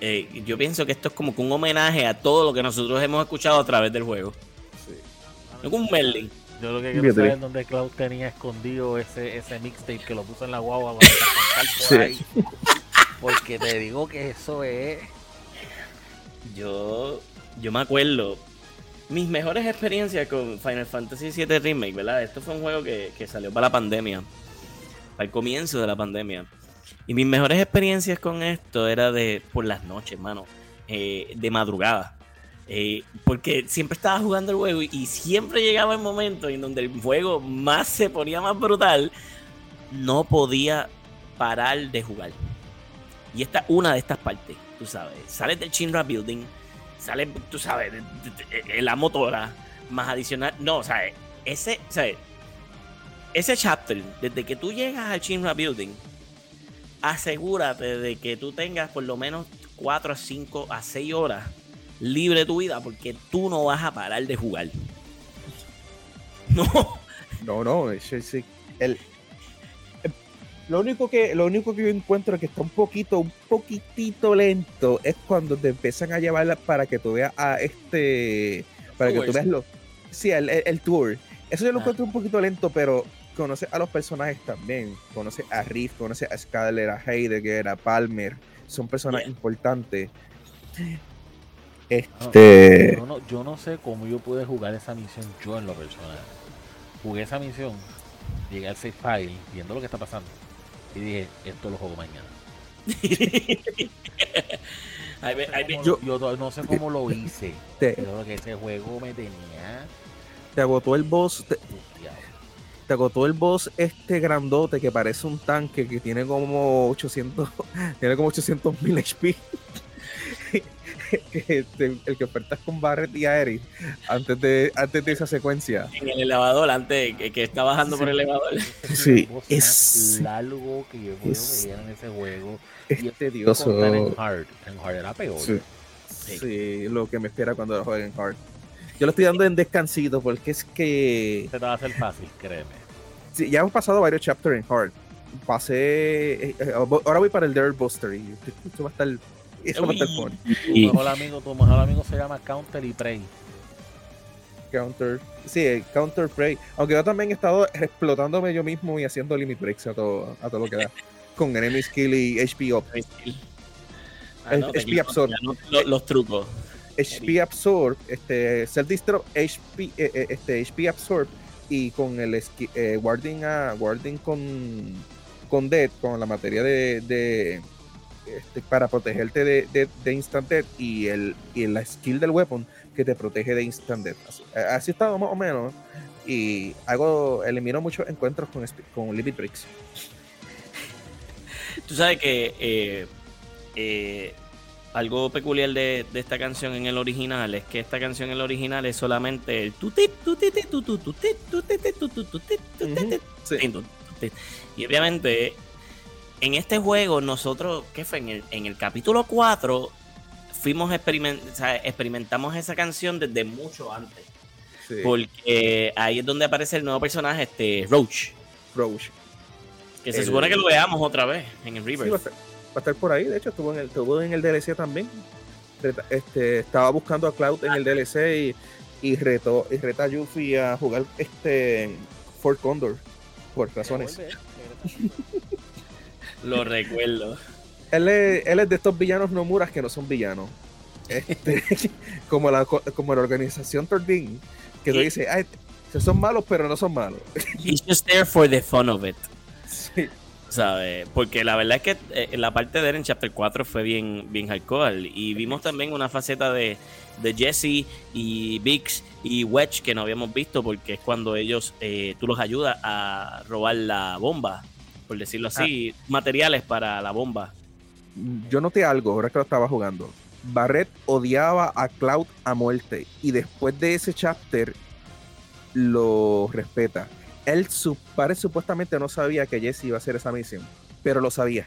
eh, yo pienso que esto es como que un homenaje a todo lo que nosotros hemos escuchado a través del juego. Sí. un Merlin. Yo lo que quiero saber es dónde Cloud tenía escondido ese, ese mixtape que lo puso en la guagua Porque te digo que eso es. Yo, yo me acuerdo. Mis mejores experiencias con Final Fantasy VII Remake, ¿verdad? Esto fue un juego que, que salió para la pandemia. Al comienzo de la pandemia. Y mis mejores experiencias con esto era de por las noches, mano. Eh, de madrugada. Eh, porque siempre estaba jugando el juego y, siempre llegaba el momento en donde el juego más se ponía más brutal. No podía parar de jugar. Y esta una de estas partes, tú sabes. Sales del Chinra Building, sales, tú sabes, en la motora, más adicional. No, sea, ese, ¿sabes? Ese chapter, desde que tú llegas al Chinra Building asegúrate de que tú tengas por lo menos 4 a 5 a 6 horas libre de tu vida porque tú no vas a parar de jugar. No. No, no, El, lo único que lo único que yo encuentro que está un poquito un poquitito lento es cuando te empiezan a llevar para que tú veas a este para que tú veas lo sí el, tour eso yo lo ah. encuentro un poquito lento pero conoce a los personajes también. Conoce a Riff, conoce a Skyler, a Heidegger, a Palmer. Son personas importantes. Este... yo, no, sé cómo yo pude jugar esa misión yo en lo personal. Jugué esa misión, llegué al save file, viendo lo que está pasando. Y dije, esto lo juego mañana. yo, no sé cómo lo hice, pero que ese juego me tenía. Te agotó el boss te agotó el boss este grandote que parece un tanque que tiene como 800 tiene como 800 mil HP el que ofertas con Barret y Aerith antes de antes de esa secuencia. En el elevador antes que, está bajando por el elevador. Sí es largo que yo puedo ver en ese juego. es tedioso. en hard en hard era peor. Sí. sí. lo que me espera cuando lo jueguen en hard yo lo estoy dando en descansito porque es que. Se te va a hacer fácil, créeme. Sí, ya hemos pasado varios chapters en Hard. Pasé. Eh, eh, ahora voy para el Dare Buster y esto va a estar. Eso va a estar fun. Tu mejor amigo, tu mejor amigo se llama Counter y Prey. Counter. Sí, Counter Prey. Aunque yo también he estado explotándome yo mismo y haciendo limit breaks a todo, a todo lo que da. con enemy skill y HP up. HP absorb. los trucos. HP Absorb, este, Self Distro, HP, eh, eh, este, HP Absorb y con el eh, Warding, a, warding con, con Dead, con la materia de, de este, para protegerte de, de, Instant Death y, el, y la skill del weapon que te protege de Instant Death. Así, estado más o menos. Y hago, elimino muchos encuentros con, con Limit Bricks. Tú sabes que eh, eh, algo peculiar de, esta canción en el original es que esta canción en el original es solamente el y obviamente en este juego nosotros ¿qué fue? En el, en el capítulo 4 fuimos experimentamos esa canción desde mucho antes. Porque ahí es donde aparece el nuevo personaje este Roach. Roach. Que se supone que lo veamos otra vez en el River va a estar por ahí. De hecho, estuvo en el, estuvo en el DLC también. Este, estaba buscando a Cloud en el DLC y, y, reto, y reta a Yuffie a jugar este Fort Condor por razones. Lo recuerdo. Él es, él es, de estos villanos no muras que no son villanos. Este, como, la, como la organización Tordin, que lo dice, Ay, son malos, pero no son malos. He's just there for the fun of it. ¿Sabes? Porque la verdad es que eh, la parte de él en Chapter 4 fue bien, bien hardcore. Y vimos también una faceta de, de Jesse y Biggs y Wedge que no habíamos visto porque es cuando ellos, eh, tú los ayudas a robar la bomba, por decirlo así, ah. materiales para la bomba. yo noté algo ahora que lo estaba jugando. Barrett odiaba a Cloud a muerte y después de ese chapter lo respeta. Él, su padre supuestamente no sabía que Jesse iba a hacer esa misión, pero lo sabía.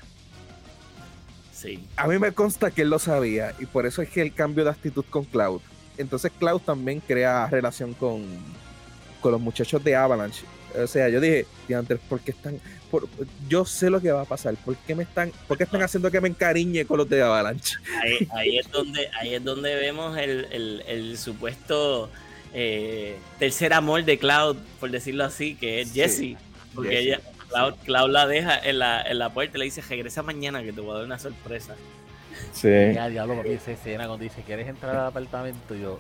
Sí. A mí me consta que él lo sabía y por eso es que el cambio de actitud con Cloud. Entonces Cloud también crea relación con, con los muchachos de Avalanche. O sea, yo dije, antes, ¿por qué están? yo sé lo que va a pasar. ¿Por qué me están, por qué están haciendo que me encariñe con los de Avalanche? Ahí, es donde, ahí es donde vemos el, supuesto eh, tercer amor de Cloud, por decirlo así, que es Jesse. Porque ella, Cloud, la deja en la, en la puerta y le dice, regresa mañana que te voy a dar una sorpresa. Sí. Ya, diablo, papi, esa escena cuando dice, ¿quieres entrar al apartamento? Y yo...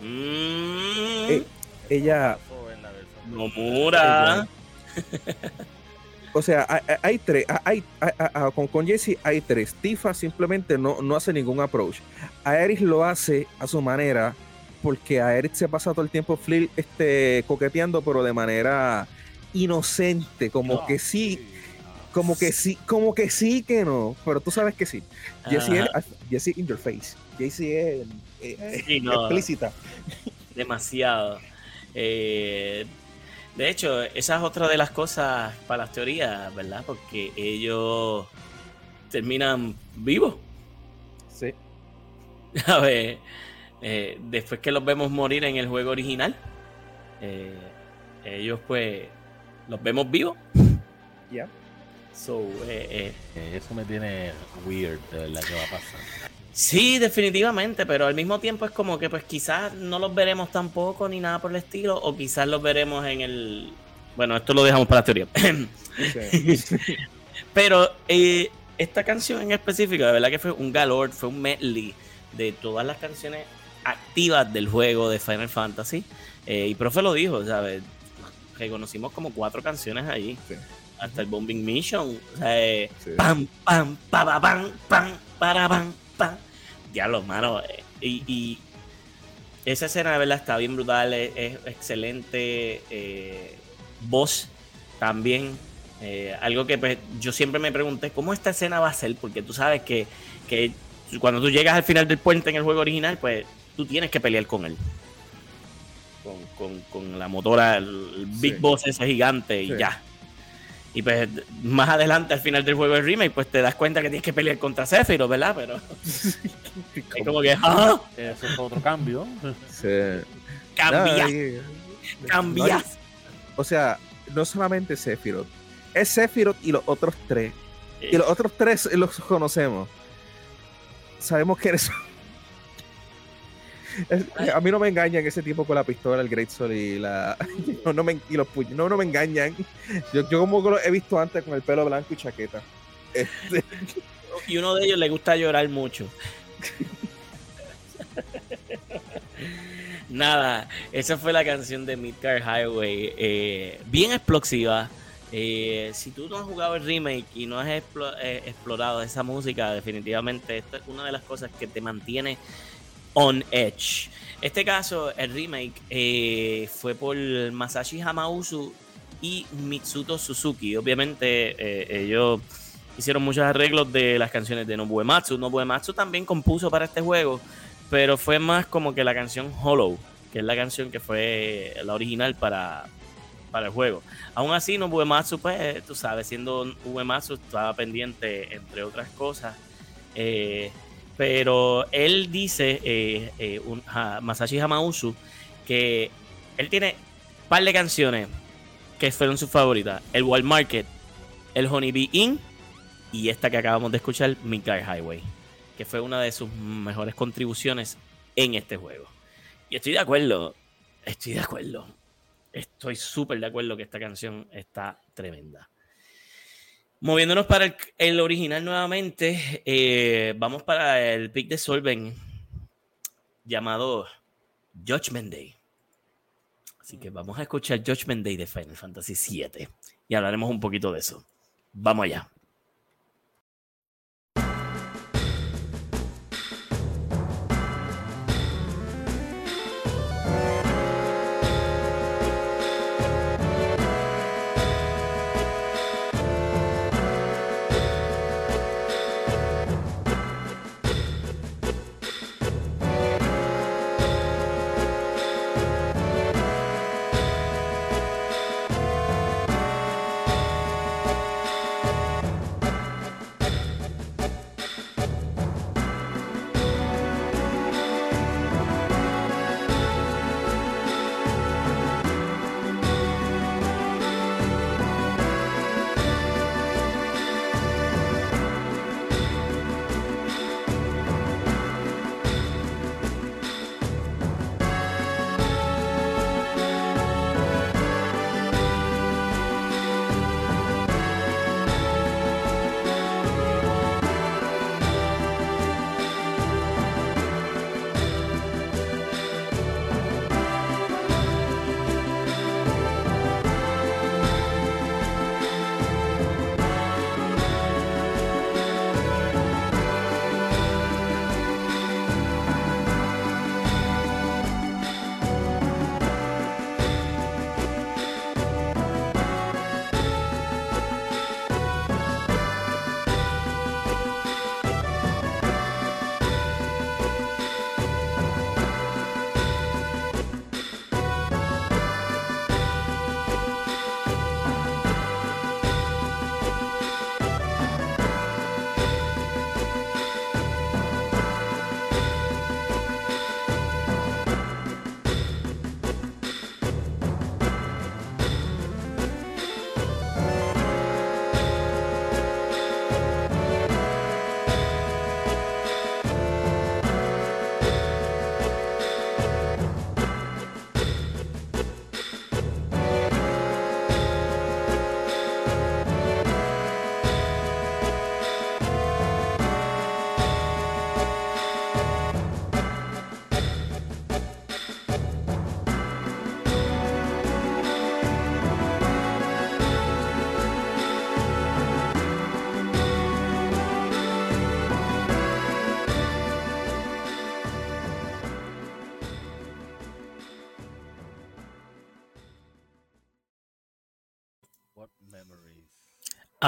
Mm. Eh, ella... Nomura. O sea, hay, tres, hay, con, con Jesse hay tres. Tifa simplemente no, no hace ningún approach. Aerith lo hace a su manera, porque Aerith se pasa todo el tiempo Flip este, coqueteando, pero de manera inocente, como que sí, como que sí, como que sí que no, pero tú sabes que sí. Jessie Jessie in your face. Jessie es, eh, explícita. Demasiado. Eh, de hecho, esa es otra de las cosas para las teorías, ¿verdad? Porque ellos terminan vivos. Sí. A ver, eh, después que los vemos morir en el juego original, ellos pues los vemos vivos. Ya. So, eh, eh. Eso me tiene weird de la que va a pasar. Sí, definitivamente, pero al mismo tiempo es como que pues quizás no los veremos tampoco ni nada por el estilo, o quizás los veremos en el... Bueno, esto lo dejamos para la teoría. pero eh, esta canción en específico, de verdad que fue un galord, fue un medley de todas las canciones activas del juego de Final Fantasy. y profe lo dijo, ¿sabes? reconocimos como cuatro canciones ahí. Hasta el Bombing Mission. O sea, eh, pam, pam, pa, pam, pam, para, pam, pam. Diablo, mano. Eh, y, esa escena de verdad está bien brutal. Es, excelente. Eh, voz también. algo que pues, yo siempre me pregunté, ¿cómo esta escena va a ser? Porque tú sabes que, que cuando tú llegas al final del puente en el juego original, pues tú tienes que pelear con él con, la motora, el Big Boss ese gigante y ya. Y pues más adelante al final del juego de remake, pues te das cuenta que tienes que pelear contra Sephiroth, ¿verdad? Pero es como que ¡ah! Eso es otro cambio. Cambias. Cambias. o sea, no solamente Sephiroth, es Sephiroth y los otros tres. Y los otros tres los conocemos. Sabemos que eres a mí no me engañan ese tipo con la pistola, el Great Soul y la. No, me, y los puños. No, no me engañan. Yo, yo como que lo he visto antes con el pelo blanco y chaqueta. Este. Y uno de ellos le gusta llorar mucho. Nada, esa fue la canción de Midgar Highway. Eh, bien explosiva. Eh, si tú no has jugado el remake y no has eh, explorado esa música, definitivamente esta es una de las cosas que te mantiene on Edge. Este caso, el remake, eh, fue por Masashi Hamauzu y Mitsuto Suzuki. Obviamente, eh, ellos hicieron muchos arreglos de las canciones de Nobuo Ematsu. Nobuo Ematsu también compuso para este juego, pero fue más como que la canción Hollow, que es la canción que fue la original para, para el juego. Aún así, Nobuo Ematsu, pues, tú sabes, siendo Uematsu, estaba pendiente, entre otras cosas. Eh, pero él dice, eh, eh, Masashi Hamauzu, que él tiene un par de canciones que fueron sus favoritas. El Wall Market, el Honey Bee Inn y esta que acabamos de escuchar, Midgard Highway, que fue una de sus mejores contribuciones en este juego. Y estoy de acuerdo, estoy de acuerdo. Estoy súper de acuerdo que esta canción está tremenda. Moviéndonos para el, original nuevamente, eh, vamos para el pick de Solven llamado Judgment Day. Así que vamos a escuchar Judgment Day de Final Fantasy VII y hablaremos un poquito de eso. Vamos allá.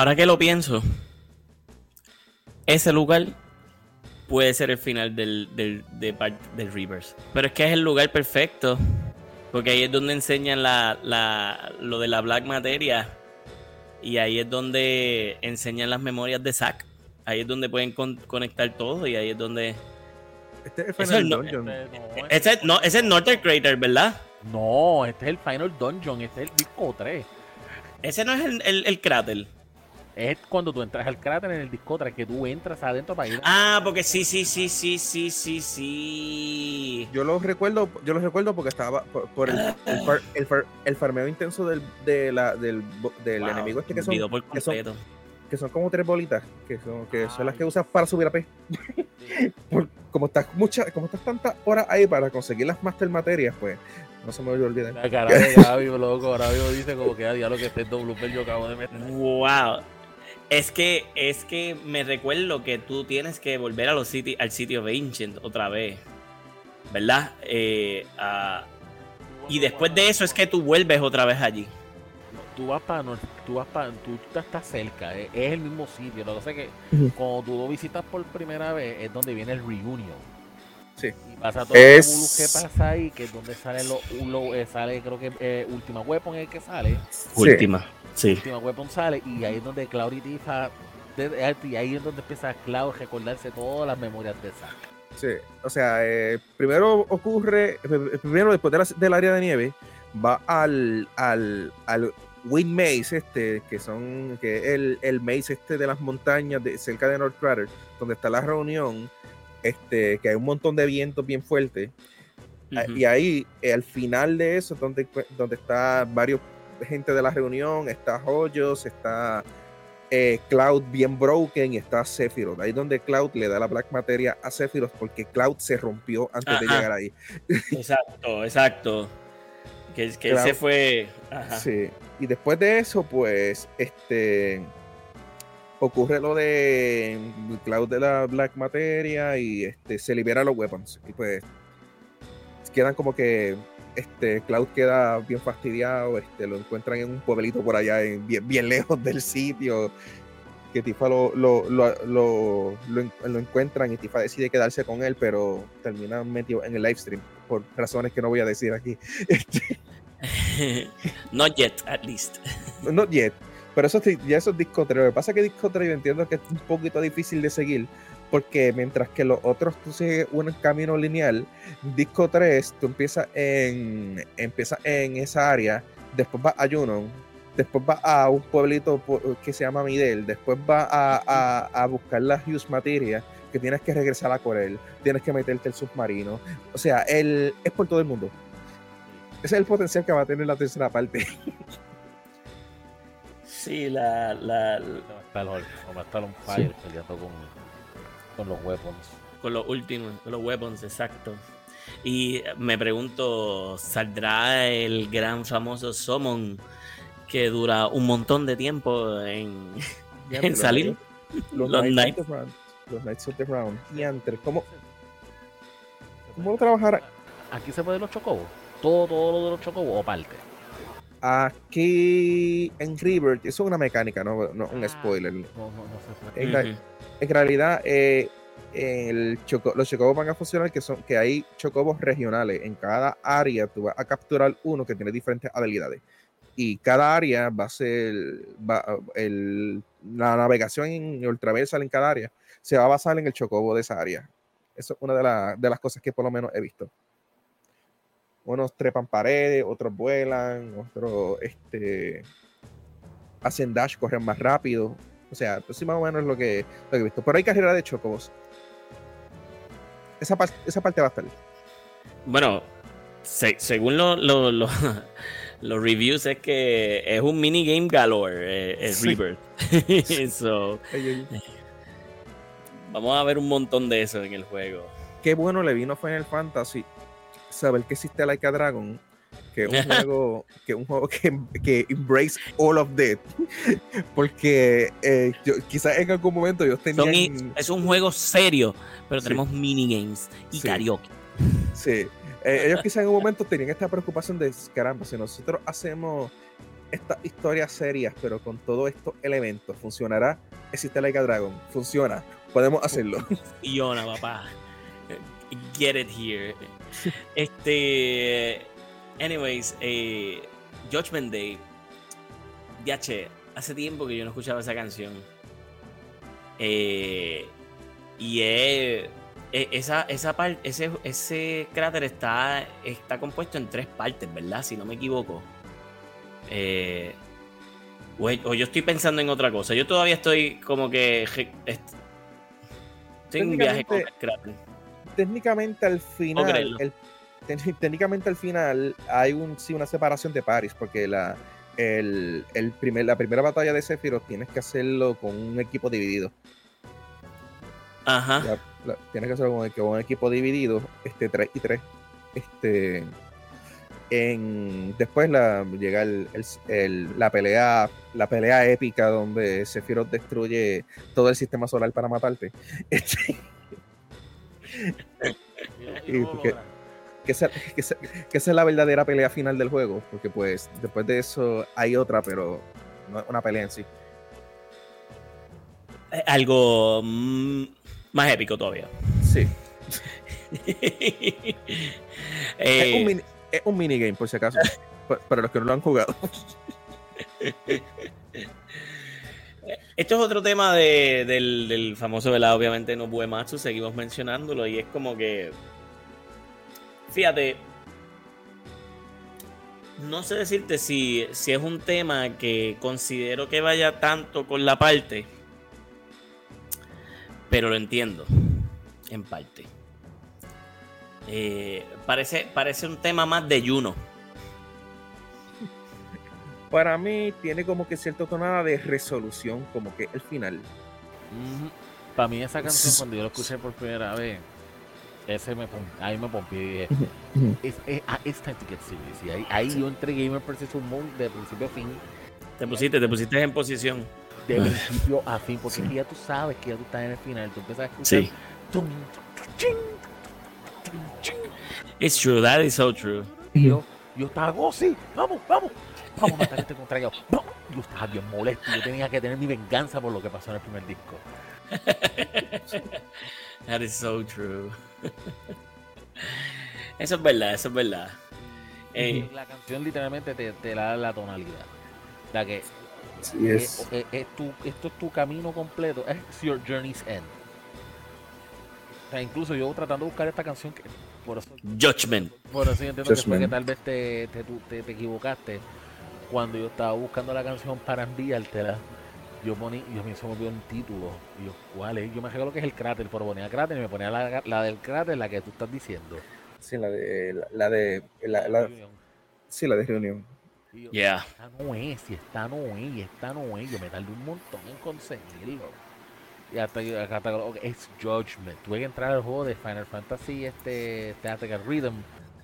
Ahora que lo pienso, ese lugar puede ser el final del, del, del Reverse. Pero es que es el lugar perfecto. Porque ahí es donde enseñan la, la, lo de la Black Materia. Y ahí es donde enseñan las memorias de Zack. Ahí es donde pueden conectar todo. Y ahí es donde. Este es el Final Dungeon. Este, no, ese es Northern Crater, ¿verdad? No, este es el Final Dungeon. Este es el disco 3. Ese no es el, el, el cráter es cuando tú entras al cráter en el disco que tú entras adentro para ir. Ah, porque sí, sí, sí, sí, sí, sí, sí. Yo lo recuerdo, yo lo recuerdo porque estaba por, el, el, el, farmeo intenso del, de la, del, del enemigo este que son, que son, que son como tres bolitas, que son, que son las que usas para subir a P. como estás mucha, como estás tantas horas ahí para conseguir las master materias, pues no se me olvidó olvidar. La cara de Gaby, loco, ahora mismo dice como que a lo que este doble yo acabo de meter. Wow. Es que, es que me recuerdo que tú tienes que volver a los al sitio de Ancient otra vez. ¿Verdad? Eh, y después de eso es que tú vuelves otra vez allí. Tú vas para tú vas para tú estás cerca, es, el mismo sitio. Lo que pasa es que cuando tú lo visitas por primera vez es donde viene el reunion. Sí. Y pasa todo es... que pasa ahí, que es donde sale lo, eh, sale creo que eh, Última Weapon es el que sale. Última. Sí. Última Weapon sale y ahí es donde Cloud y Tifa, y ahí es donde empieza Cloud a recordarse todas las memorias de Zack. Sí, o sea, eh, primero ocurre, primero después del área de nieve, va al, al, al Wind Maze este, que son, que el, el maze este de las montañas de, cerca de North Crater, donde está la reunión, este, que hay un montón de vientos bien fuertes. Y ahí, al final de eso, donde, donde está varios gente de la reunión, está Hoyos, está eh, Cloud bien broken y está Sephiroth. Ahí donde Cloud le da la Black Materia a Sephiroth porque Cloud se rompió antes de llegar ahí. Exacto, exacto. Que, que ese fue. Sí. Y después de eso, pues, este. Ocurre lo de Cloud de la Black Materia y este, se libera los weapons. Y pues quedan como que este, Cloud queda bien fastidiado, este, lo encuentran en un pueblito por allá, en, bien, lejos del sitio, que Tifa lo, lo, lo, lo, encuentran y Tifa decide quedarse con él, pero termina metido en el live stream, por razones que no voy a decir aquí. Not yet, at least. Not yet. Pero eso, ya eso es Disco 3. Lo que pasa es que Disco 3 yo entiendo que es un poquito difícil de seguir, porque mientras que los otros tú sigues un camino lineal, disco 3 tú empiezas en, empiezas en esa área, después vas a Junon, después vas a un pueblito que se llama Midel, después vas a, a, buscar la Hughes Materia, que tienes que regresar a Corel, tienes que meterte el submarino, o sea, el, es por todo el mundo. Ese es el potencial que va a tener la tercera parte. Sí, la. la, la... Va a estar un fire peleando con con los weapons. Con los últimos, con los weapons, exacto. Y me pregunto, ¿saldrá el gran famoso Summon que dura un montón de tiempo en, en salir? Los, los, Knights of the Round. Los Knights of the Round. Y entre, ¿cómo, ¿Cómo trabajar? ¿Aquí se puede los chocobos? ¿Todo, todo lo de los chocobos o parte? Aquí en River, eso es una mecánica, no, no un ah, spoiler. No, no, no se puede en realidad eh, los chocobos van a funcionar que son que hay chocobos regionales. En cada área tú vas a capturar uno que tiene diferentes habilidades. Y cada área va a ser la navegación en ultraversal en cada área se va a basar en el chocobo de esa área. Eso es una de, de las cosas que por lo menos he visto. Unos trepan paredes, otros vuelan, otros este, hacen dash, corren más rápido. O sea, pues sí, más o menos lo que, lo que he visto. Pero hay carrera de chocobos. Esa, esa parte va a estar. Bueno, según los reviews, es que es un minigame galore, eh, es Rebirth. vamos a ver un montón de eso en el juego. Qué bueno le vino Final Fantasy saber que existe Like a Dragon que un juego que un juego que, que embrace all of that porque eh, quizás en algún momento yo tenía es un juego serio pero tenemos minigames y karaoke sí eh, ellos quizás en un momento tenían esta preocupación de caramba si nosotros hacemos estas historias serias, pero con todos estos elementos, ¿funcionará? Existe Like a Dragon, funciona, podemos hacerlo. Fiona, papá. Get it here. Este. Anyways, eh, Judgment Day. che, hace tiempo que yo no escuchaba esa canción. Eh, y es, esa, esa parte, ese, ese cráter está, está compuesto en tres partes, ¿verdad? Si no me equivoco. Eh, o, yo estoy pensando en otra cosa. Yo todavía estoy como que. Estoy en un viaje con el cráter. Técnicamente al final. Técnicamente al final hay un, sí, una separación de paris, porque la, el, el primer, la primera batalla de Sephiroth tienes que hacerlo con un equipo dividido. Ajá. tienes que hacerlo con, un equipo dividido, este 3 y 3. Este, en, después la, llega el, la pelea la pelea épica donde Sephiroth destruye todo el sistema solar para matarte. Este, que, esa, es la verdadera pelea final del juego, porque pues después de eso hay otra, pero no es una pelea en sí. Algo mm, más épico todavía. Sí. es, un minigame, por si acaso, para los que no lo han jugado. Esto es otro tema del, del, famoso velado, obviamente, no Buematsu, seguimos mencionándolo y es como que Fíjate, no sé decirte si, si es un tema que considero que vaya tanto con la parte, pero lo entiendo, en parte. Eh, parece, parece un tema más de Juno. Para mí tiene como que cierta tonada de resolución, como que el final. Para mí esa canción cuando yo lo escuché por primera vez, ese me ahí me pompié y dije, es, es, ah, time to get serious. Y ahí, ahí yo entré Gamer un Mode de principio a fin. Te pusiste, te pusiste en posición. De principio a fin, porque ya tú sabes que ya tú estás en el final. Tú empiezas a escuchar. Sí. It's true, that is so true. Y yo, yo estaba, oh sí, vamos, vamos, vamos a matar a este contrario. Yo estaba bien molesto, yo tenía que tener mi venganza por lo que pasó en el primer disco. That is so true. eso es verdad, eso es verdad. Eh, la canción literalmente te, te, da la tonalidad. La que es. tu, esto es tu camino completo. Es your journey's end. O sea, incluso yo tratando de buscar esta canción que por eso, Judgment. Por eso yo entiendo que fue que tal vez te, te, te, equivocaste cuando yo estaba buscando la canción para enviártela yo poní, yo me hizo un título. Y yo, ¿cuál es? Yo me lo que es el cráter, pero ponía cráter y me ponía la, la, del cráter, la que tú estás diciendo. Sí, la de. La, de. La, la, sí, la de reunión. Yeah. Esta no es, y esta no es, y esta no es. Yo me tardé un montón en conseguirlo. Y hasta, hasta es Judgment. Tuve que entrar al juego de Final Fantasy, este, Theatrical Rhythm.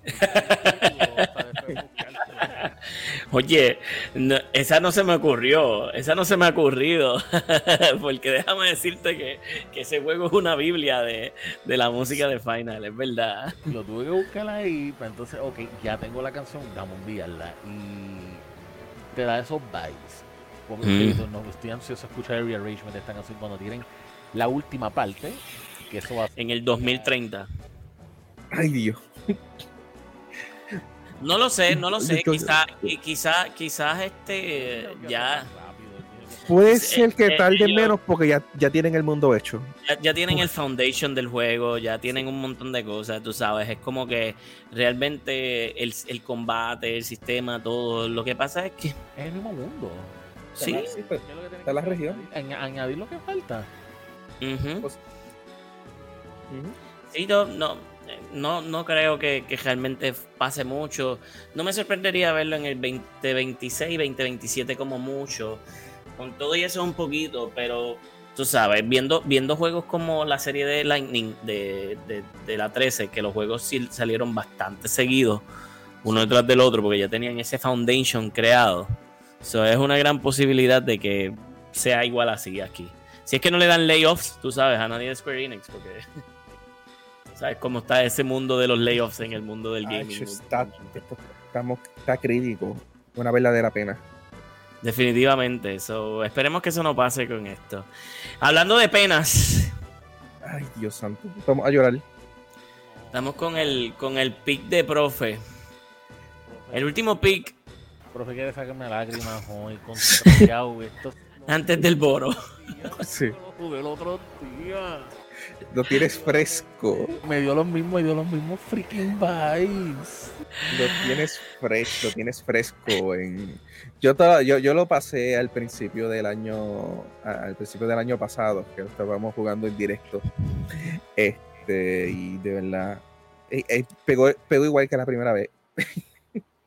Oye, esa no se me ocurrió, esa no se me ha ocurrido, porque déjame decirte que, ese juego es una biblia de, la música de Final, es verdad. Lo tuve que buscar ahí, pues entonces, ok, ya tengo la canción, vamos a enviarla. Y te da esos vibes. Porque mm. no, estoy ansioso a escuchar el rearrangement de esta canción cuando tienen la última parte, que eso va En el 2030. Ay, Dios. No lo sé, no lo sé. Quizás, quizá, quizás este ya. Puede ser que tarde menos porque ya, ya tienen el mundo hecho. Ya, tienen el foundation del juego, ya tienen un montón de cosas, tú sabes. Es como que realmente el, el combate, el sistema, todo. Lo que pasa es que. Es el mismo mundo. Sí, pues, está la región. Añadir lo que falta. Pues, sí, no, no no, no creo que, realmente pase mucho. No me sorprendería verlo en el 2026, 2027 como mucho. Con todo y eso un poquito, pero tú sabes, viendo, viendo juegos como la serie de Lightning de, la 13, que los juegos sí salieron bastante seguidos, uno detrás del otro, porque ya tenían ese foundation creado. Eso es una gran posibilidad de que sea igual así aquí. Si es que no le dan layoffs, tú sabes, a nadie de Square Enix, porque ¿Sabes cómo está ese mundo de los layoffs en el mundo del gaming? Está, estamos, está crítico. Una verdadera pena. Definitivamente. eso esperemos que eso no pase con esto. Hablando de penas. Ay, Dios santo. Vamos a llorar. Estamos con el, con el pick de profe. El último pick. Profe quiere sacarme lágrimas hoy con Antes del boro. Sí. El otro día. Lo tienes fresco. Me dio los mismos, me dio los mismos freaking vibes. Lo tienes fresco, lo tienes fresco. En... Yo, yo, yo lo pasé al principio del año, al principio del año pasado, que estábamos jugando en directo. Este, y de verdad, eh, eh, pegó, pegó igual que la primera vez.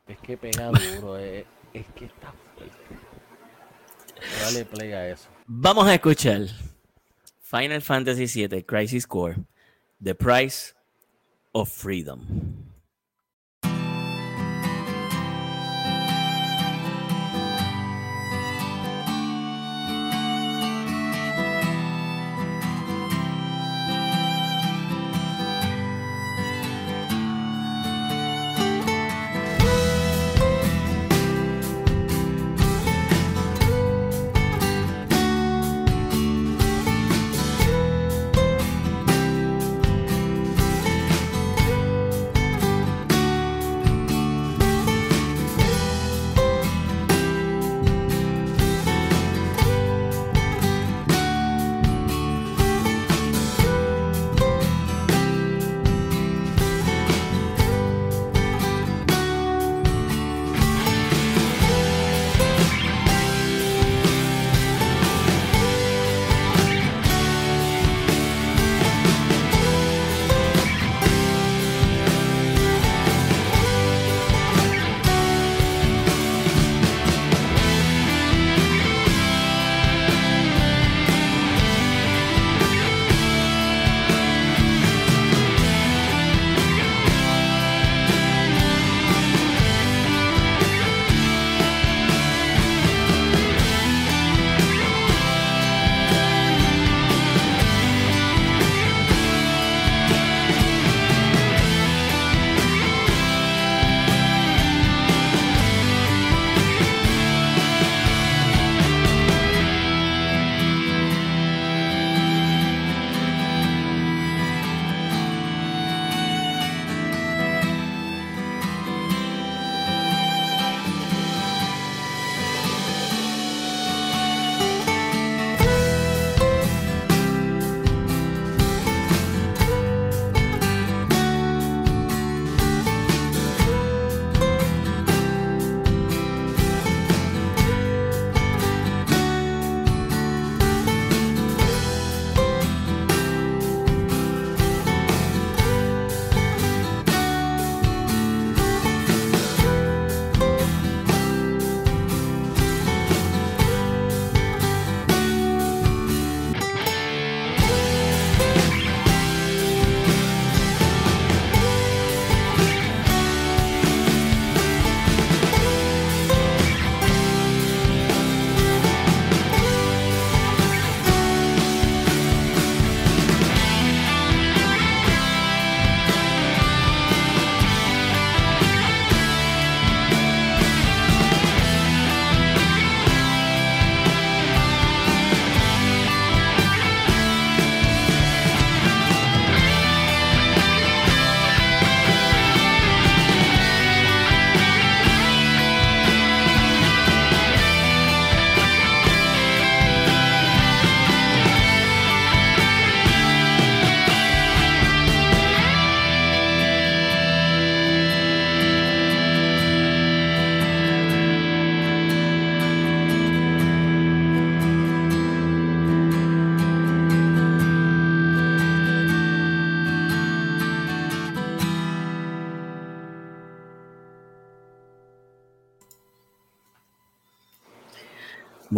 Es que pega duro, es, es que está fuerte. Dale play a eso. Vamos a escuchar Final Fantasy VII Crisis Core, The Price of Freedom.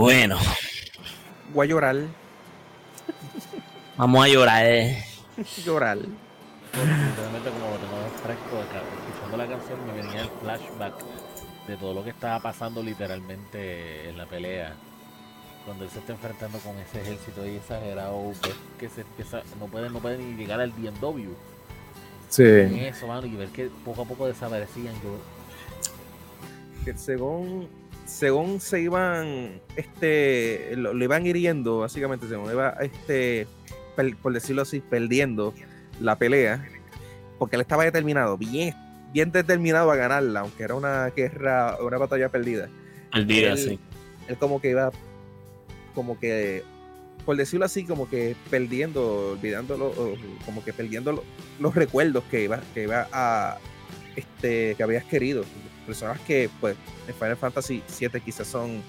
Bueno. Voy a llorar. Vamos a llorar. Eh. llorar. Literalmente como tengo fresco escuchando la canción me venía el flashback de todo lo que estaba pasando literalmente en la pelea. Cuando él se está enfrentando con ese ejército ahí exagerado, que se empieza, no pueden, no pueden ni llegar al DMW. Sí. eso, mano, y ver que poco a poco desaparecían yo. Que según según se iban, este, lo, iban hiriendo, básicamente, según iba, este, por decirlo así, perdiendo la pelea, porque él estaba determinado, bien, bien determinado a ganarla, aunque era una guerra, una batalla perdida. Perdida, sí. Él como que iba, como que, por decirlo así, como que perdiendo, olvidándolo, como que perdiendo los recuerdos que iba, que iba a, este, que habías querido. Personas que, pues, en Final Fantasy VII quizás son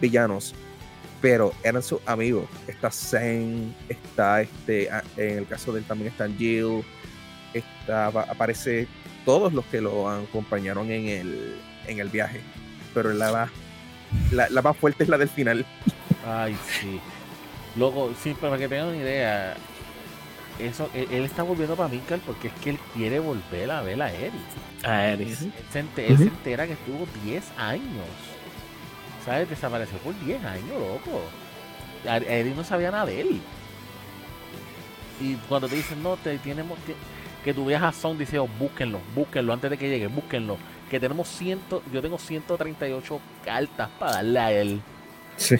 villanos, pero eran sus amigos. Está Zen, está este, en el caso de él también está Jill, está, aparece todos los que lo acompañaron en el, en el viaje. Pero la más, la, la más fuerte es la del final. Ay, sí. Luego, sí, para que tengan una idea, eso, él, está volviendo para Minkal porque es que él quiere volver a ver a Eris. A Eris. Él, se, entera, que estuvo 10 años. ¿Sabes? Desapareció por 10 años, loco. Eris no sabía nada de él. Y cuando te dicen, no, te tenemos que, que tú veas a Son diciendo, búsquenlo, búsquenlo antes de que llegue, búsquenlo. Que tenemos ciento, yo tengo 138 cartas para darle a él. Sí.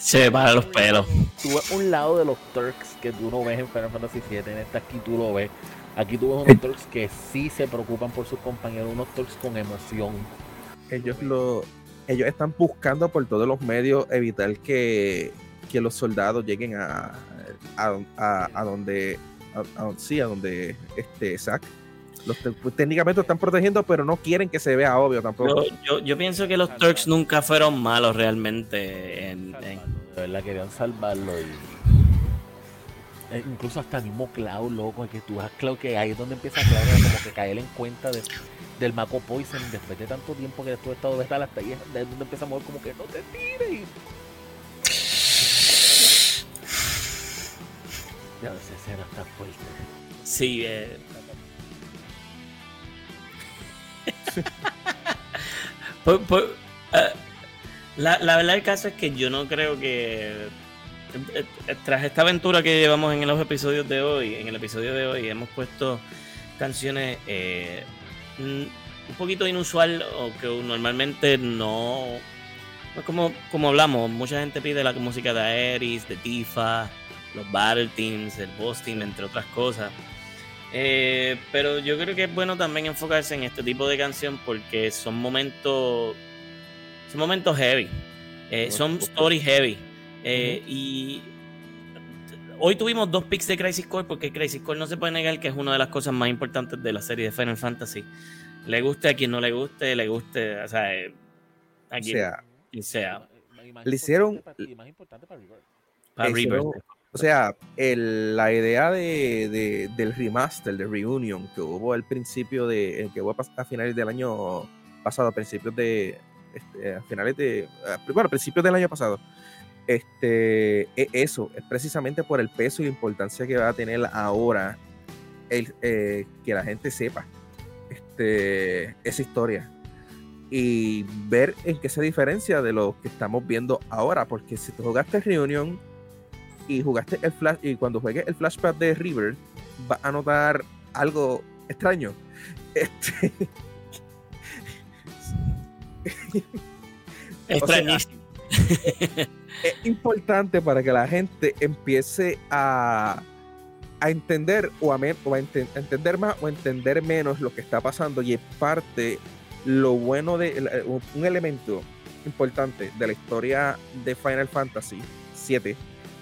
Se para los pelos. Tú ves un lado de los Turks que tú no ves en Final Fantasy VII, en esta aquí tú lo ves. Aquí tú ves unos Turks que sí se preocupan por sus compañeros, unos Turks con emoción. Ellos lo, ellos están buscando por todos los medios evitar que, que los soldados lleguen a, a, a, donde a, sí, a donde este Zack los pues, técnicamente están protegiendo, pero no quieren que se vea obvio tampoco. Yo, yo, pienso que los Turks nunca fueron malos realmente. En, De verdad querían salvarlo. Y... Eh, incluso hasta el mismo Cloud, loco, que tú vas Cloud, que ahí es donde empieza Cloud como que caer en cuenta de, del Mako Poison después de tanto tiempo que después de estado de estar hasta ahí, es donde empieza a mover como que no te tires. Ya, esa escena está fuerte. Sí, eh, eh, la, verdad del caso es que yo no creo que eh, eh, tras esta aventura que llevamos en los episodios de hoy, en el episodio de hoy hemos puesto canciones un poquito inusual o que normalmente no como, como hablamos, mucha gente pide la música de Aeris, de Tifa, los Battle Teams, el Boss Team, entre otras cosas. Eh, pero yo creo que es bueno también enfocarse en este tipo de canción porque son momentos, son momentos heavy, eh, son story heavy. Eh, y hoy tuvimos dos picks de Crisis Core porque Crisis Core no se puede negar que es una de las cosas más importantes de la serie de Final Fantasy. Le guste a quien no le guste, le guste, o sea, a quien sea. Le hicieron. Para o sea, la idea de, del remaster, de Reunion, que hubo al principio de, que hubo a finales del año pasado, a principios de, este, a finales de, bueno, a principios del año pasado, este, e, eso es precisamente por el peso y la importancia que va a tener ahora el, eh, que la gente sepa este, esa historia y ver en qué se diferencia de lo que estamos viendo ahora, porque si tú jugaste Reunion, y jugaste el flash y cuando juegues el flashback de River va a notar algo extraño. Este... Extrañísimo. es importante para que la gente empiece a, a entender o, a, o a entender más o entender menos lo que está pasando y es parte lo bueno de un elemento importante de la historia de Final Fantasy 7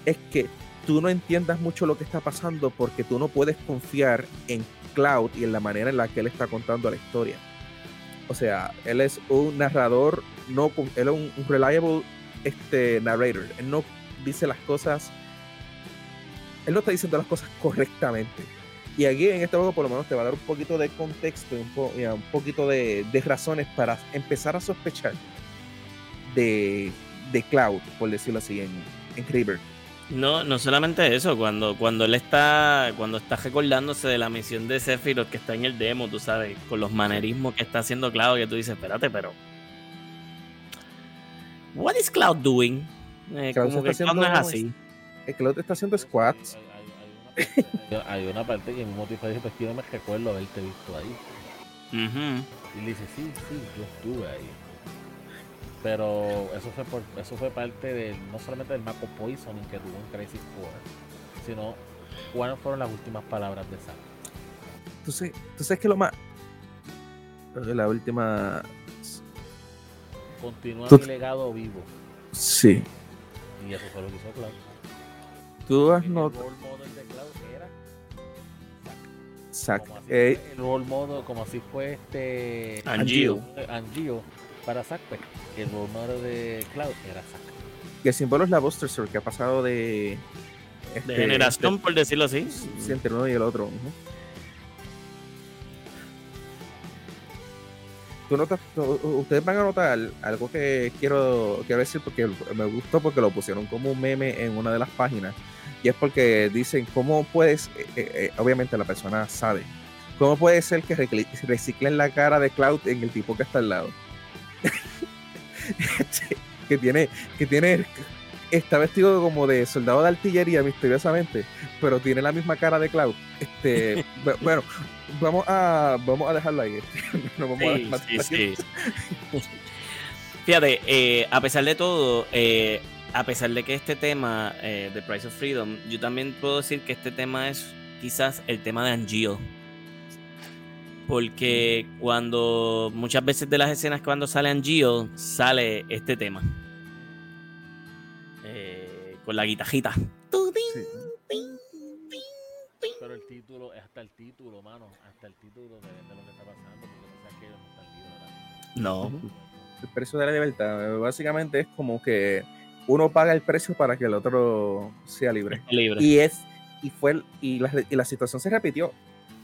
es que tú no entiendas mucho lo que está pasando porque tú no puedes confiar en Cloud y en la manera en la que él está contando la historia. O sea, él es un narrador, no, él es un, reliable este, narrator. Él no dice las cosas, él no está diciendo las cosas correctamente. Y aquí en este juego por lo menos te va a dar un poquito de contexto y un, poquito de, razones para empezar a sospechar de, Cloud, por decirlo así, en, en no, no solamente eso, cuando, cuando él está, cuando está recordándose de la misión de Sephiroth que está en el demo, tú sabes, con los manerismos que está haciendo Cloud, que tú dices, espérate, pero. What is Cloud doing? Eh, como que Cloud no es así. El Cloud está haciendo squats. Hay, una parte que mi motivo dice, pues yo no me recuerdo haberte visto ahí. Y le dice, sí, sí, yo estuve ahí. Pero eso fue por, eso fue parte del, no solamente del Mako Poisoning que tuvo en Crisis Core, sino cuáles fueron las últimas palabras de Sam. ¿Tú, sabes, tú sabes que lo más. La última. Continúa mi legado vivo. Sí. Y eso fue lo que hizo Cloud. Tú has notado. El role model de Cloud era Zack. Como así Eh, fue el role model, como así fue este. Angio. Angio para Zack, pues, el role model de Cloud era Zack. que el símbolo es la Buster Sword, que ha pasado de. De este, generación, por decirlo así. Sí, entre uno y el otro. Tú notas, tú- ustedes van a notar algo que quiero, quiero decir porque me gustó porque lo pusieron como un meme en una de las páginas y es porque dicen cómo puedes, eh, eh, eh, obviamente la persona sabe, cómo puede ser que reciclen la cara de Cloud en el tipo que está al lado. Que tiene, que tiene, está vestido como de soldado de artillería misteriosamente pero tiene la misma cara de Cloud. Este, bu- bueno, vamos a vamos a dejarlo ahí. este, no vamos a Sí, más sí, sí. Fíjate, eh, a pesar de todo, eh, a pesar de que este tema, eh, The Price of Freedom, yo también puedo decir que este tema es quizás el tema de Angio. Porque cuando muchas veces de las escenas cuando sale Angio, sale este tema. Eh, con la guitajita. Sí. Pero el título, hasta el título, mano, hasta el título de, de lo que está pasando, porque ellos no están libres ahora mismo. No. El precio de la libertad, básicamente es como que uno paga el precio para que el otro sea libre. Libre. Y es y fue y la, y la situación se repitió.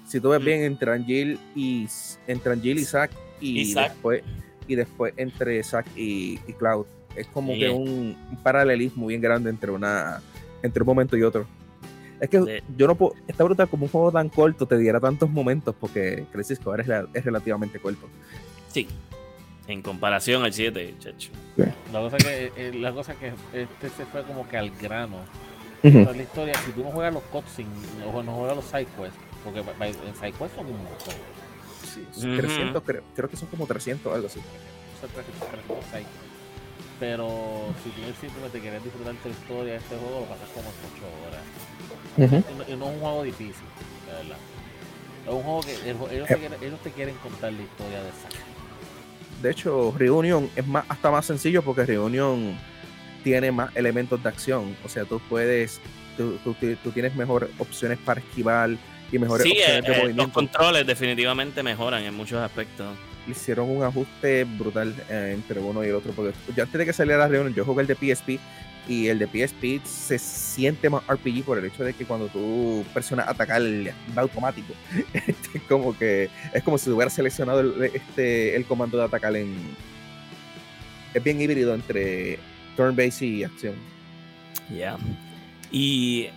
Si tú ves Mm. bien entre Angel y entre Angel y Zack y, después y después entre Zack y, y Cloud es como Sí. que un, un paralelismo bien grande entre una entre un momento y otro. Es que De- yo no puedo, está brutal como un juego tan corto te diera tantos momentos porque Crisis Core es, la- es relativamente corto. Sí. En comparación al 7, chacho. La cosa que, eh, la cosa que este se fue como que al grano. Toda la historia, si tú no juegas los cutscenes, o no juegas los sidequests, porque en sidequests son un montón. Sí, Ujú. 300 creo, creo que son como 300 algo así. Son 300, 300 sidequests. Pero si tú simplemente quieres disfrutar de la historia de este juego, lo pasas como en 8 horas. Y no, y no es un juego difícil, de verdad. Es un juego que el jue- ellos, te quieren, ellos te quieren contar la historia de Zack. De hecho, Reunion es más hasta más sencillo porque Reunion tiene más elementos de acción. O sea, tú puedes, tú, tú- tú tienes mejores opciones para esquivar y mejores Sí, eh, opciones de eh, los movimiento. controles definitivamente mejoran en muchos aspectos. Hicieron un ajuste brutal eh, entre uno y el otro. Porque yo antes de que saliera Reunion, yo jugué el de PSP y el de PSP se siente más RPG por el hecho de que cuando tú presionas atacar va automático. Este, como que es como si hubiera seleccionado el, este, el comando de atacar en. Es bien híbrido entre turn base y acción. Ya. Y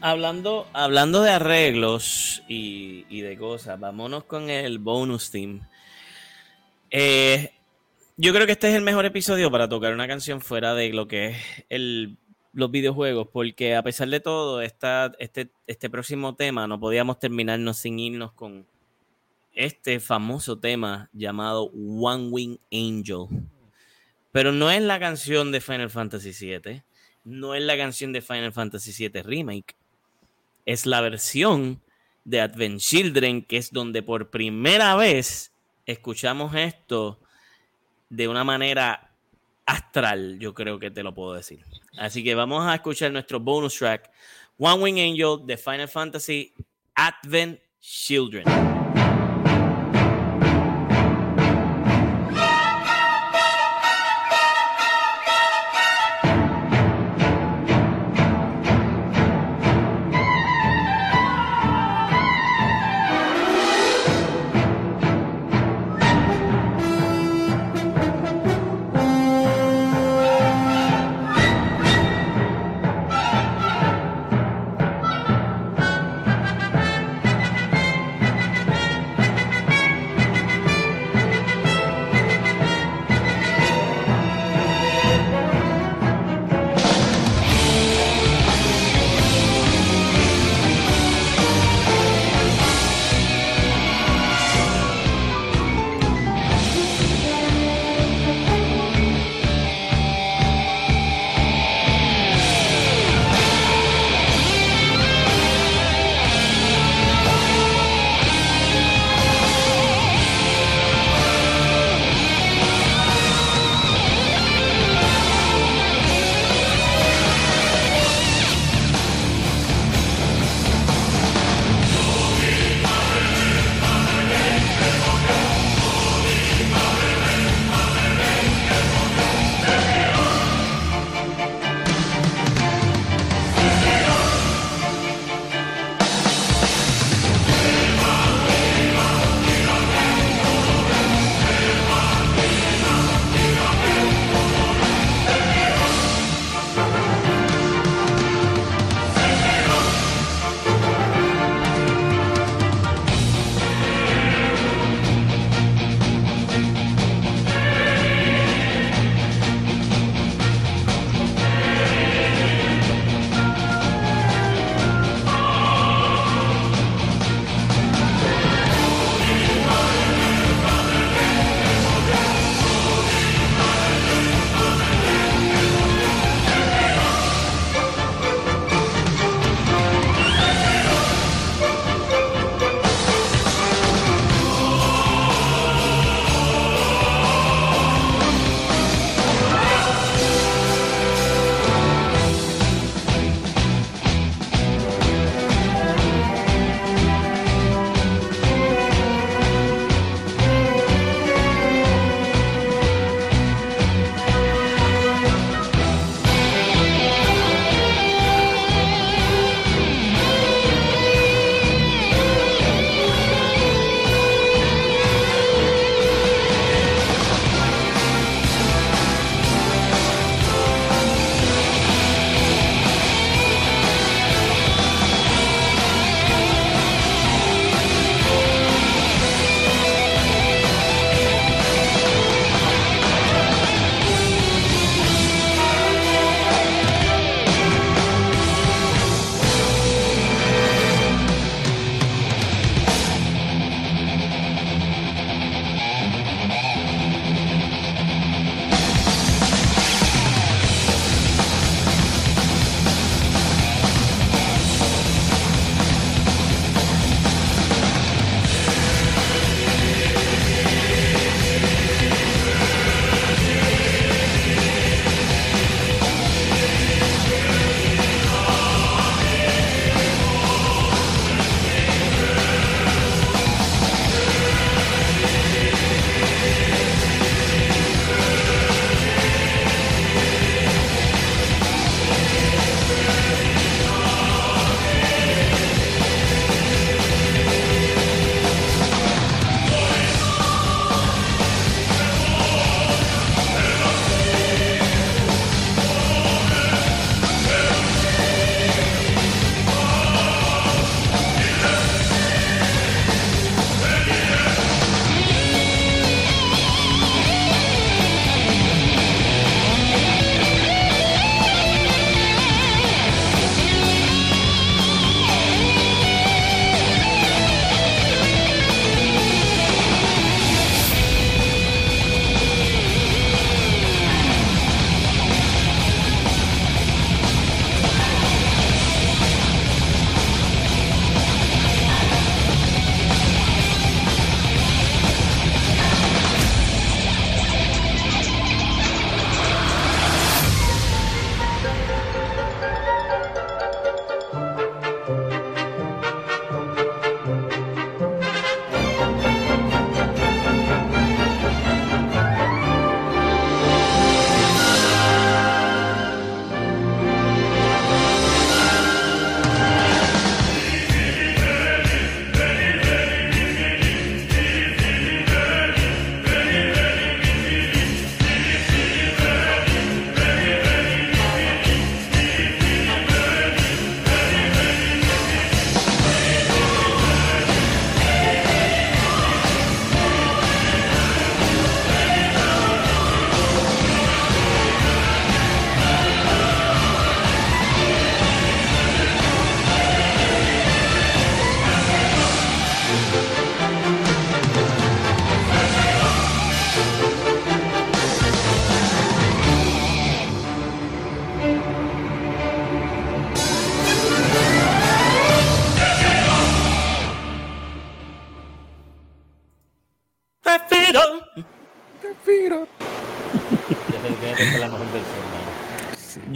hablando, hablando de arreglos y, y de cosas, vámonos con el bonus theme. Eh, yo creo que este es el mejor episodio para tocar una canción fuera de lo que es el, los videojuegos, porque a pesar de todo, esta, este, este próximo tema no podíamos terminarnos sin irnos con este famoso tema llamado One Wing Angel. Pero no es la canción de Final Fantasy VII, no es la canción de Final Fantasy VII Remake, es la versión de Advent Children, que es donde por primera vez escuchamos esto de una manera astral, yo creo que te lo puedo decir. Así que vamos a escuchar nuestro bonus track, One Wing Angel de Final Fantasy Advent Children.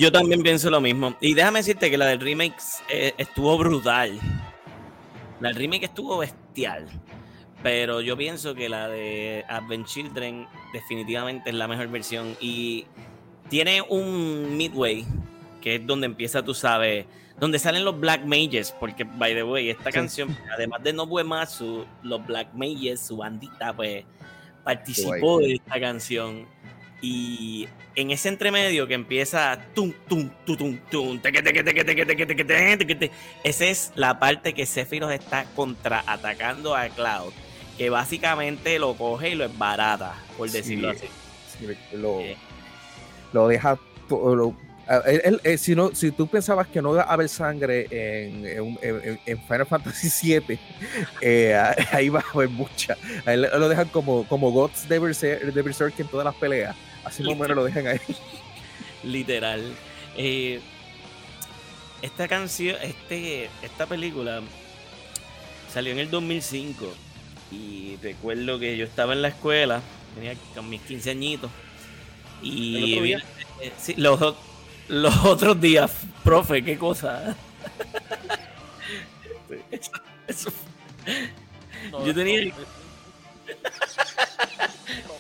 Yo también pienso lo mismo. Y déjame decirte que la del remake eh, estuvo brutal. La del remake estuvo bestial. Pero yo pienso que la de Advent Children definitivamente es la mejor versión. Y tiene un midway, que es donde empieza, tú sabes, donde salen los Black Mages. Porque, by the way, esta canción, además de Nobuo Ematsu, los Black Mages, su bandita, pues participó de esta canción. Y en ese entremedio que empieza tum tum tum tum tum esa es la parte que Sephiroth está contraatacando a Cloud que básicamente lo coge y lo barata por decirlo así. lo, lo, deja. Lo, si, no, si tú pensabas que no iba a haber sangre en, en, Final Fantasy VII, eh, ahí va a haber mucha. Ahí lo dejan como, como Gods de Berserk, en todas las peleas. Así más o menos lo dejan ahí. Literal. Eh, esta canción, este, esta película salió en el 2005 y recuerdo que yo estaba en la escuela, tenía con mis 15 añitos. Y eh, sí, los, los otros días, profe, qué cosa. Eso, yo tenía.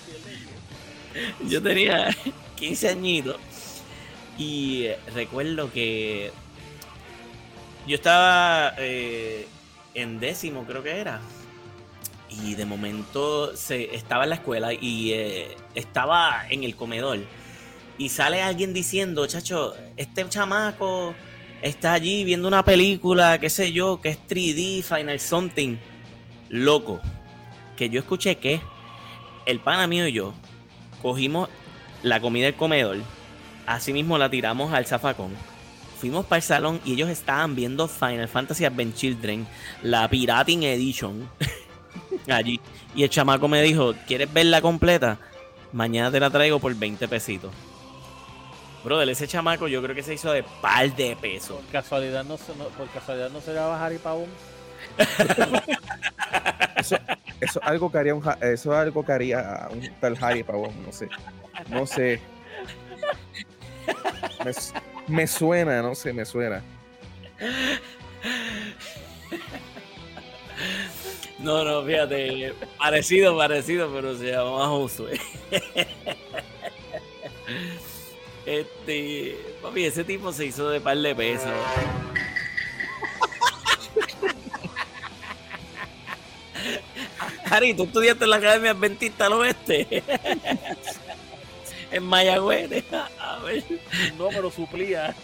yo tenía 15 añitos. Y recuerdo que yo estaba eh, en décimo, creo que era y de momento se, estaba en la escuela y eh, estaba en el comedor y sale alguien diciendo, chacho, este chamaco está allí viendo una película, qué sé yo, que es 3D, Final Something, loco, que yo escuché que el pana mío y yo cogimos la comida del comedor, así mismo la tiramos al zafacón, fuimos para el salón y ellos estaban viendo Final Fantasy Advent Children, la Pirating Edition. allí. Y el chamaco me dijo, ¿quieres verla completa? Mañana te la traigo por 20 pesitos. Brother, ese chamaco yo creo que se hizo de par de pesos. Por casualidad no, por casualidad no se le va a Harry Pavón. Eso, eso algo que haría un, eso algo que haría un tal Harry Pavón, no sé. No sé. Me, suena, no sé, me suena. No, no, fíjate, parecido, parecido, pero se llama Josué. Este, papi, ese tipo se hizo de par de pesos. Harry, tú estudiaste en la Academia Adventista al Oeste. en Mayagüez. A ver. No, pero suplía.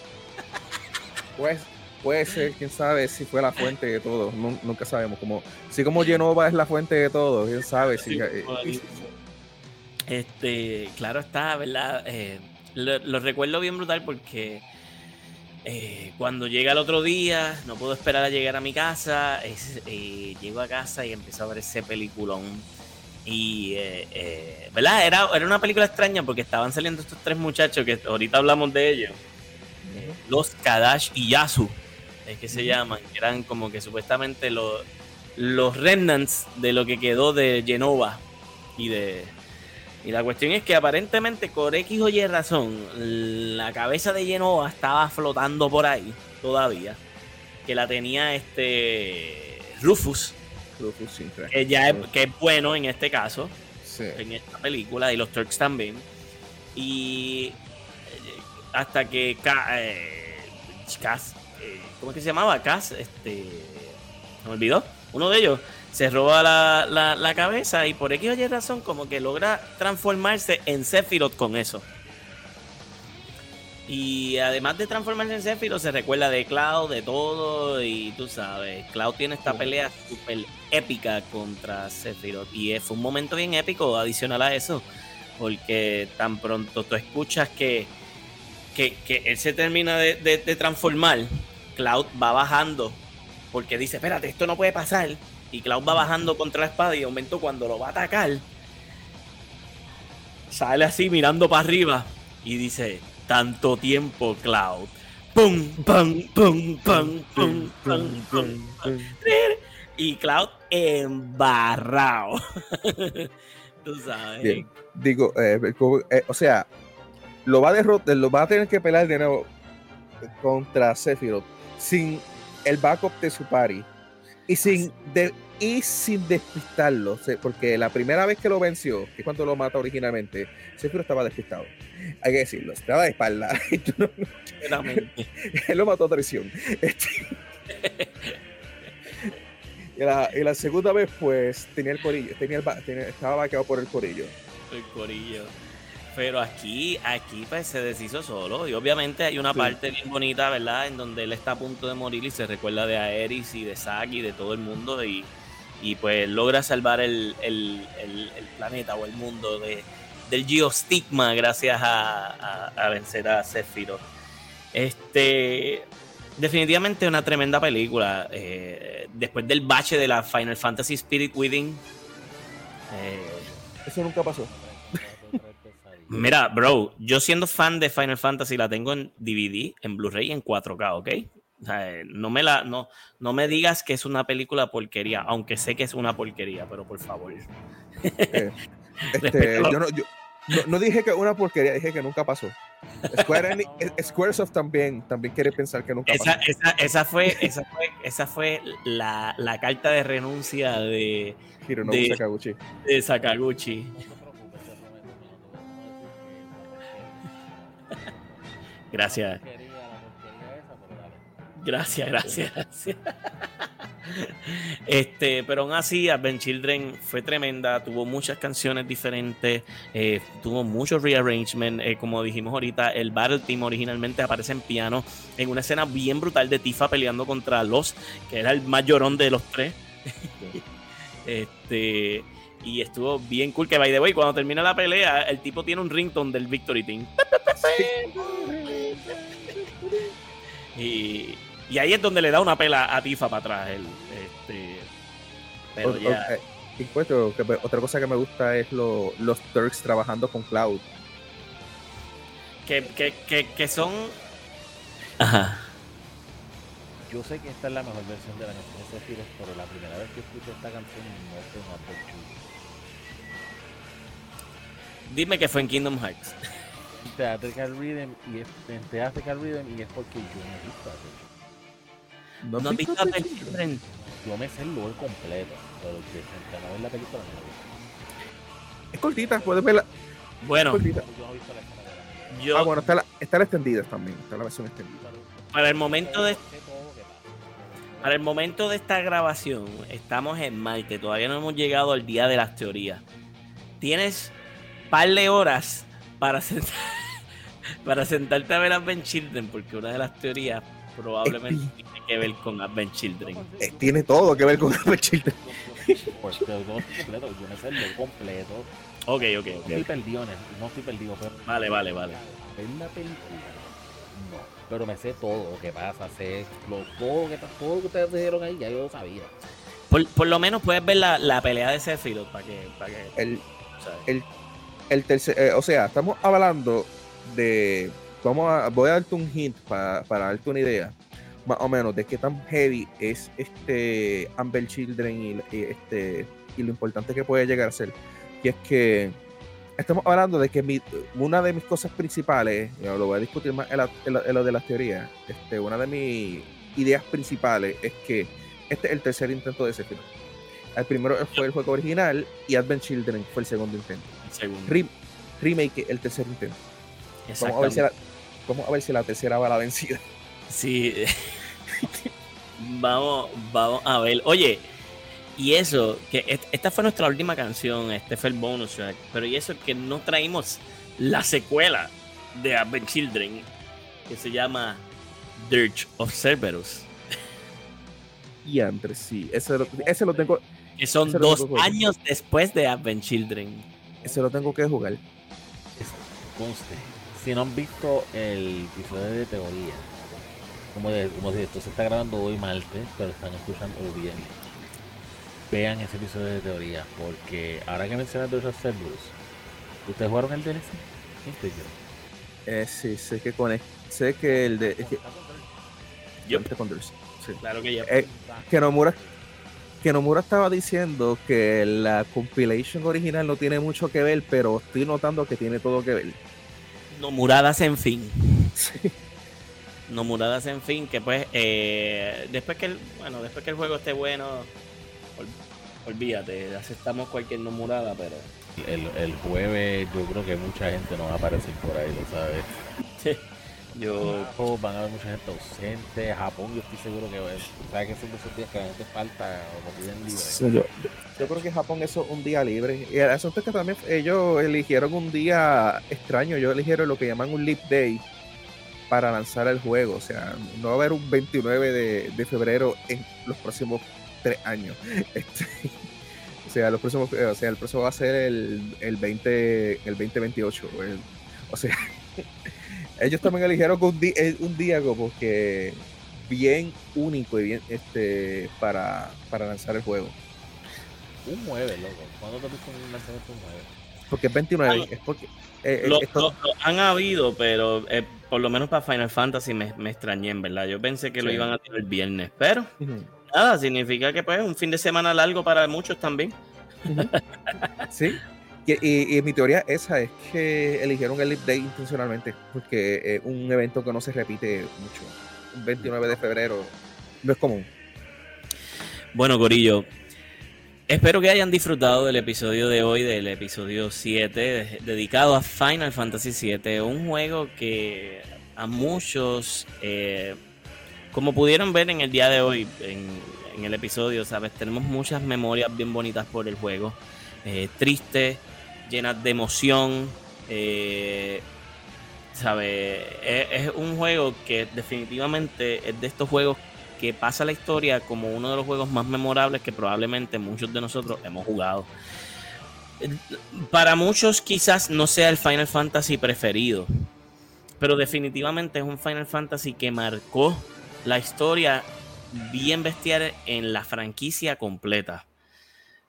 Pues puede ser, quién sabe si fue la fuente de todo, nunca sabemos. Como, si como Genova es la fuente de todo, quién sabe si. Eh, este, claro está, ¿verdad? Eh, lo, recuerdo bien brutal porque eh, cuando llega el otro día, no puedo esperar a llegar a mi casa, llego a casa y empiezo a ver ese peliculón. Y, ¿verdad? Era, era una película extraña porque estaban saliendo estos tres muchachos que ahorita hablamos de ellos. Los Kadash y Yasu es que se llaman, eran como que supuestamente los, los remnants de lo que quedó de Genova y de... Y la cuestión es que aparentemente por X o Y razón, la cabeza de Genova estaba flotando por ahí todavía. Que la tenía este Rufus. Rufus, sí, que ya es, que es bueno en este caso. En esta película. Y los Turks también. Y eh, hasta que eh, ¿cómo es que se llamaba? Cass, este, me olvidó, uno de ellos se roba la, la, cabeza y por X o razón como que logra transformarse en Sephiroth con eso. Y además de transformarse en Sephiroth, se recuerda de Cloud, de todo, y tú sabes, Cloud tiene esta pelea súper épica contra Sephiroth. Y fue un momento bien épico adicional a eso, porque tan pronto tú escuchas que, que, él se termina de, de transformar Cloud va bajando porque dice, espérate, esto no puede pasar. Y Cloud va bajando contra la espada y de momento cuando lo va a atacar, sale así mirando para arriba y dice, tanto tiempo, Cloud. Pum, pum, pum, pum, pum, pum, pum, Y Cloud embarrado. Tú sabes. Digo, eh, eh, o sea, lo va a derrotar, lo va a tener que pelear de nuevo contra Sephiroth sin el backup de su party y sin de, y sin despistarlo, porque la primera vez que lo venció, que es cuando lo mata originalmente, Sephiroth estaba despistado. Hay que decirlo, estaba de espalda. Él lo mató a traición. Este, y, la, segunda vez, pues, tenía el corillo, tenía estaba vaqueado por el corillo. El corillo. Pero aquí, aquí pues se deshizo solo. Y obviamente hay una parte bien bonita, ¿verdad? En donde él está a punto de morir y se recuerda de Aeris y de Saki y de todo el mundo. Y, y pues logra salvar el, el, el, planeta o el mundo de, del geostigma gracias a, a, vencer a Sephiroth. Este, definitivamente una tremenda película. Eh, después del bache de la Final Fantasy Spirit Within. Eh, Eso nunca pasó. Mira, bro, yo siendo fan de Final Fantasy la tengo en DVD, en Blu-ray en 4K, ¿ok? no me la, no, no me digas que es una película porquería, aunque sé que es una porquería, pero por favor. Eh, este, yo, no, no, dije que una porquería, dije que nunca pasó. Square eh, Squaresoft también, también quiere pensar que nunca esa, pasó. Esa, esa, fue, esa fue, esa fue la, la carta de renuncia de, de Sakaguchi. De Sakaguchi. Gracias. Gracias, gracias, gracias. Este, pero aún así, Advent Children fue tremenda, tuvo muchas canciones diferentes, eh, tuvo muchos rearrangement, eh, como dijimos ahorita, el Battle Team originalmente aparece en piano en una escena bien brutal de Tifa peleando contra Los, que era el más llorón de los tres. este, y estuvo bien cool que by the way, cuando termina la pelea, el tipo tiene un ringtone del Victory Team. Y, y, ahí es donde le da una pela a Tifa para atrás. El, este, pero ya. otra cosa que me gusta es lo, los Turks trabajando con Cloud. Que, que, que, que son. Ajá. Yo sé que esta es la mejor versión de la canción de Sephiroth, pero la primera vez que escucho esta canción no fue un Dime que fue en Kingdom Hearts. Theatrical Rhythm y es, en Theatrical Rhythm y es porque yo no he visto ¿No, ¿No has visto Advent Children? Yo me sé el lore completo, pero que se a ver la película no he Es cortita, puedes verla. Bueno, cortita. Yo, ah, bueno, está la, está la extendida también, está la versión extendida. Para el momento de para el momento de esta grabación, estamos en Marte, todavía no hemos llegado al día de las teorías. Tienes par de horas para, para sentarte a ver Advent Children, porque una de las teorías probablemente tiene que ver con Advent Children. Eh, tiene todo que ver con Advent Children. Pues yo no completo, yo no sé lo completo. Ok, ok, ok. No estoy perdido, no estoy perdido. Pero vale, vale, vale. Ver la película, no. Pero me sé todo lo que pasa, sé lo, todo, que, todo lo que ustedes dijeron ahí, ya yo lo sabía. Por, por lo menos puedes ver la, la pelea de Sephiroth para que, para que. El, el el tercer, eh, o sea, estamos hablando de, vamos a, voy a darte un hint para, para darte una idea, más o menos, de qué tan heavy es este Amber Children y, este, y lo importante que puede llegar a ser. Y es que estamos hablando de que una de mis cosas principales, lo voy a discutir más en, lo de las teorías, este, una de mis ideas principales es que este es el tercer intento de ese film. El primero fue el juego original y Advent Children fue el segundo intento. remake, el tercer intento. Vamos a, ver si la, vamos a ver si la tercera va la vencida. Sí. vamos, vamos a ver. Oye, y eso, que esta fue nuestra última canción, este fue el bonus track, pero y eso que no traímos la secuela de Advent Children, que se llama Dirge of Cerberus. Y entre sí, ese, ese lo tengo, que son dos años después de Advent Children. Ese lo tengo que jugar. Conste. Si no han visto el episodio de teoría, como, de, como si esto se está grabando hoy martes, pero están escuchando hoy viernes. Vean ese episodio de teoría, porque ahora que mencionas esos servers, ¿ustedes jugaron el DLC? ¿Quién eh, sí, sé que con sé que el de. Es que, yo. Sí. Claro que ya. Eh, que Nomura que Nomura estaba diciendo que la compilation original no tiene mucho que ver, pero estoy notando que tiene todo que ver. No muradas en fin. No muradas en fin, que pues eh, después que el, bueno, después que el juego esté bueno, olvídate, aceptamos cualquier no murada, pero el, jueves yo creo que mucha gente no va a aparecer por ahí, lo sabes. Sí. Yo... Van a haber mucha gente ausente. Japón, yo estoy seguro que ¿sabes que son de esos días que la gente falta o piden libre? yo, creo que Japón eso es un día libre. Y el asunto es que también ellos eligieron un día extraño. Ellos eligieron lo que llaman un Leap Day para lanzar el juego. O sea, no va a haber un 29 de, de febrero en los próximos tres años. Este, o sea, los próximos, o sea, el próximo va a ser el, el 20, el 2028. o sea, ellos también eligieron un, día, un día como que bien único y bien este para, para lanzar el juego. Un 9, loco. ¿Cuándo te visto un lanzamiento un 9? Porque es 29. es porque, eh, eh, lo, han habido, pero eh, por lo menos para Final Fantasy me, me, extrañé, en verdad. Yo pensé que lo iban a tener el viernes, pero nada, significa que pues un fin de semana largo para muchos también. sí. Y, mi teoría esa es que eligieron el Leap Day intencionalmente, porque es un evento que no se repite mucho. Un 29 de febrero no es común. Bueno, Corillo, espero que hayan disfrutado del episodio de hoy, del episodio 7, dedicado a Final Fantasy VII, un juego que a muchos, eh, como pudieron ver en el día de hoy, en, el episodio, ¿sabes? Tenemos muchas memorias bien bonitas por el juego. Eh, triste, llenas de emoción. Eh, ¿Sabe? Es, un juego que definitivamente es de estos juegos que pasa la historia como uno de los juegos más memorables que probablemente muchos de nosotros hemos jugado. Para muchos quizás no sea el Final Fantasy preferido, pero definitivamente es un Final Fantasy que marcó la historia bien bestial en la franquicia completa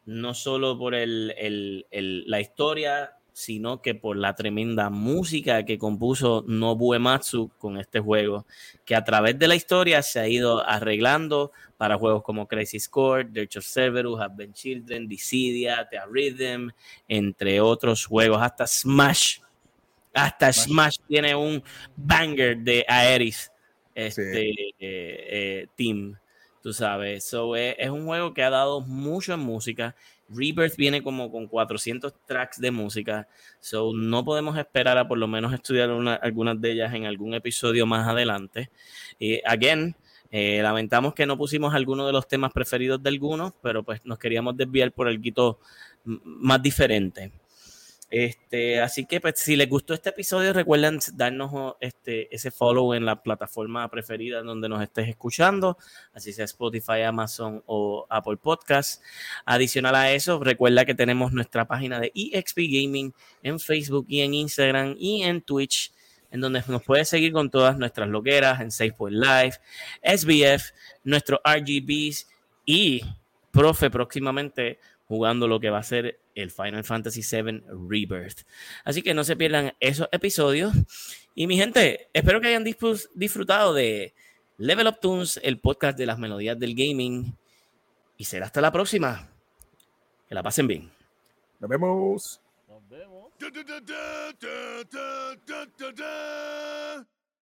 no solo por la historia, sino que por la tremenda música que compuso Nobu Ematsu con este juego, que a través de la historia se ha ido arreglando para juegos como Crazy Score, Dirge of Cerberus, Advent Children, Dissidia, The Rhythm, entre otros juegos, hasta Smash. Hasta Smash, tiene un banger de Aeris este, eh, eh, team tú sabes. So, es, un juego que ha dado mucho en música. Rebirth viene como con 400 tracks de música, so no podemos esperar a por lo menos estudiar algunas de ellas en algún episodio más adelante. Y again, eh, lamentamos que no pusimos algunos de los temas preferidos de algunos, pero pues nos queríamos desviar por algo más diferente. Este, así que pues, si les gustó este episodio, recuerden darnos este, ese follow en la plataforma preferida donde nos estés escuchando, así sea Spotify, Amazon o Apple Podcast. Adicional a eso, recuerda que tenemos nuestra página de EXP Gaming en Facebook y en Instagram y en Twitch, en donde nos puedes seguir con todas nuestras loqueras en SafePoint Live, SBF, nuestros RGBs y, profe, próximamente jugando lo que va a ser el Final Fantasy VII Rebirth. Así que no se pierdan esos episodios. Y mi gente, espero que hayan disfrutado de Level Up Tunes, el podcast de las melodías del gaming. Y será hasta la próxima. Que la pasen bien. Nos vemos. Nos vemos.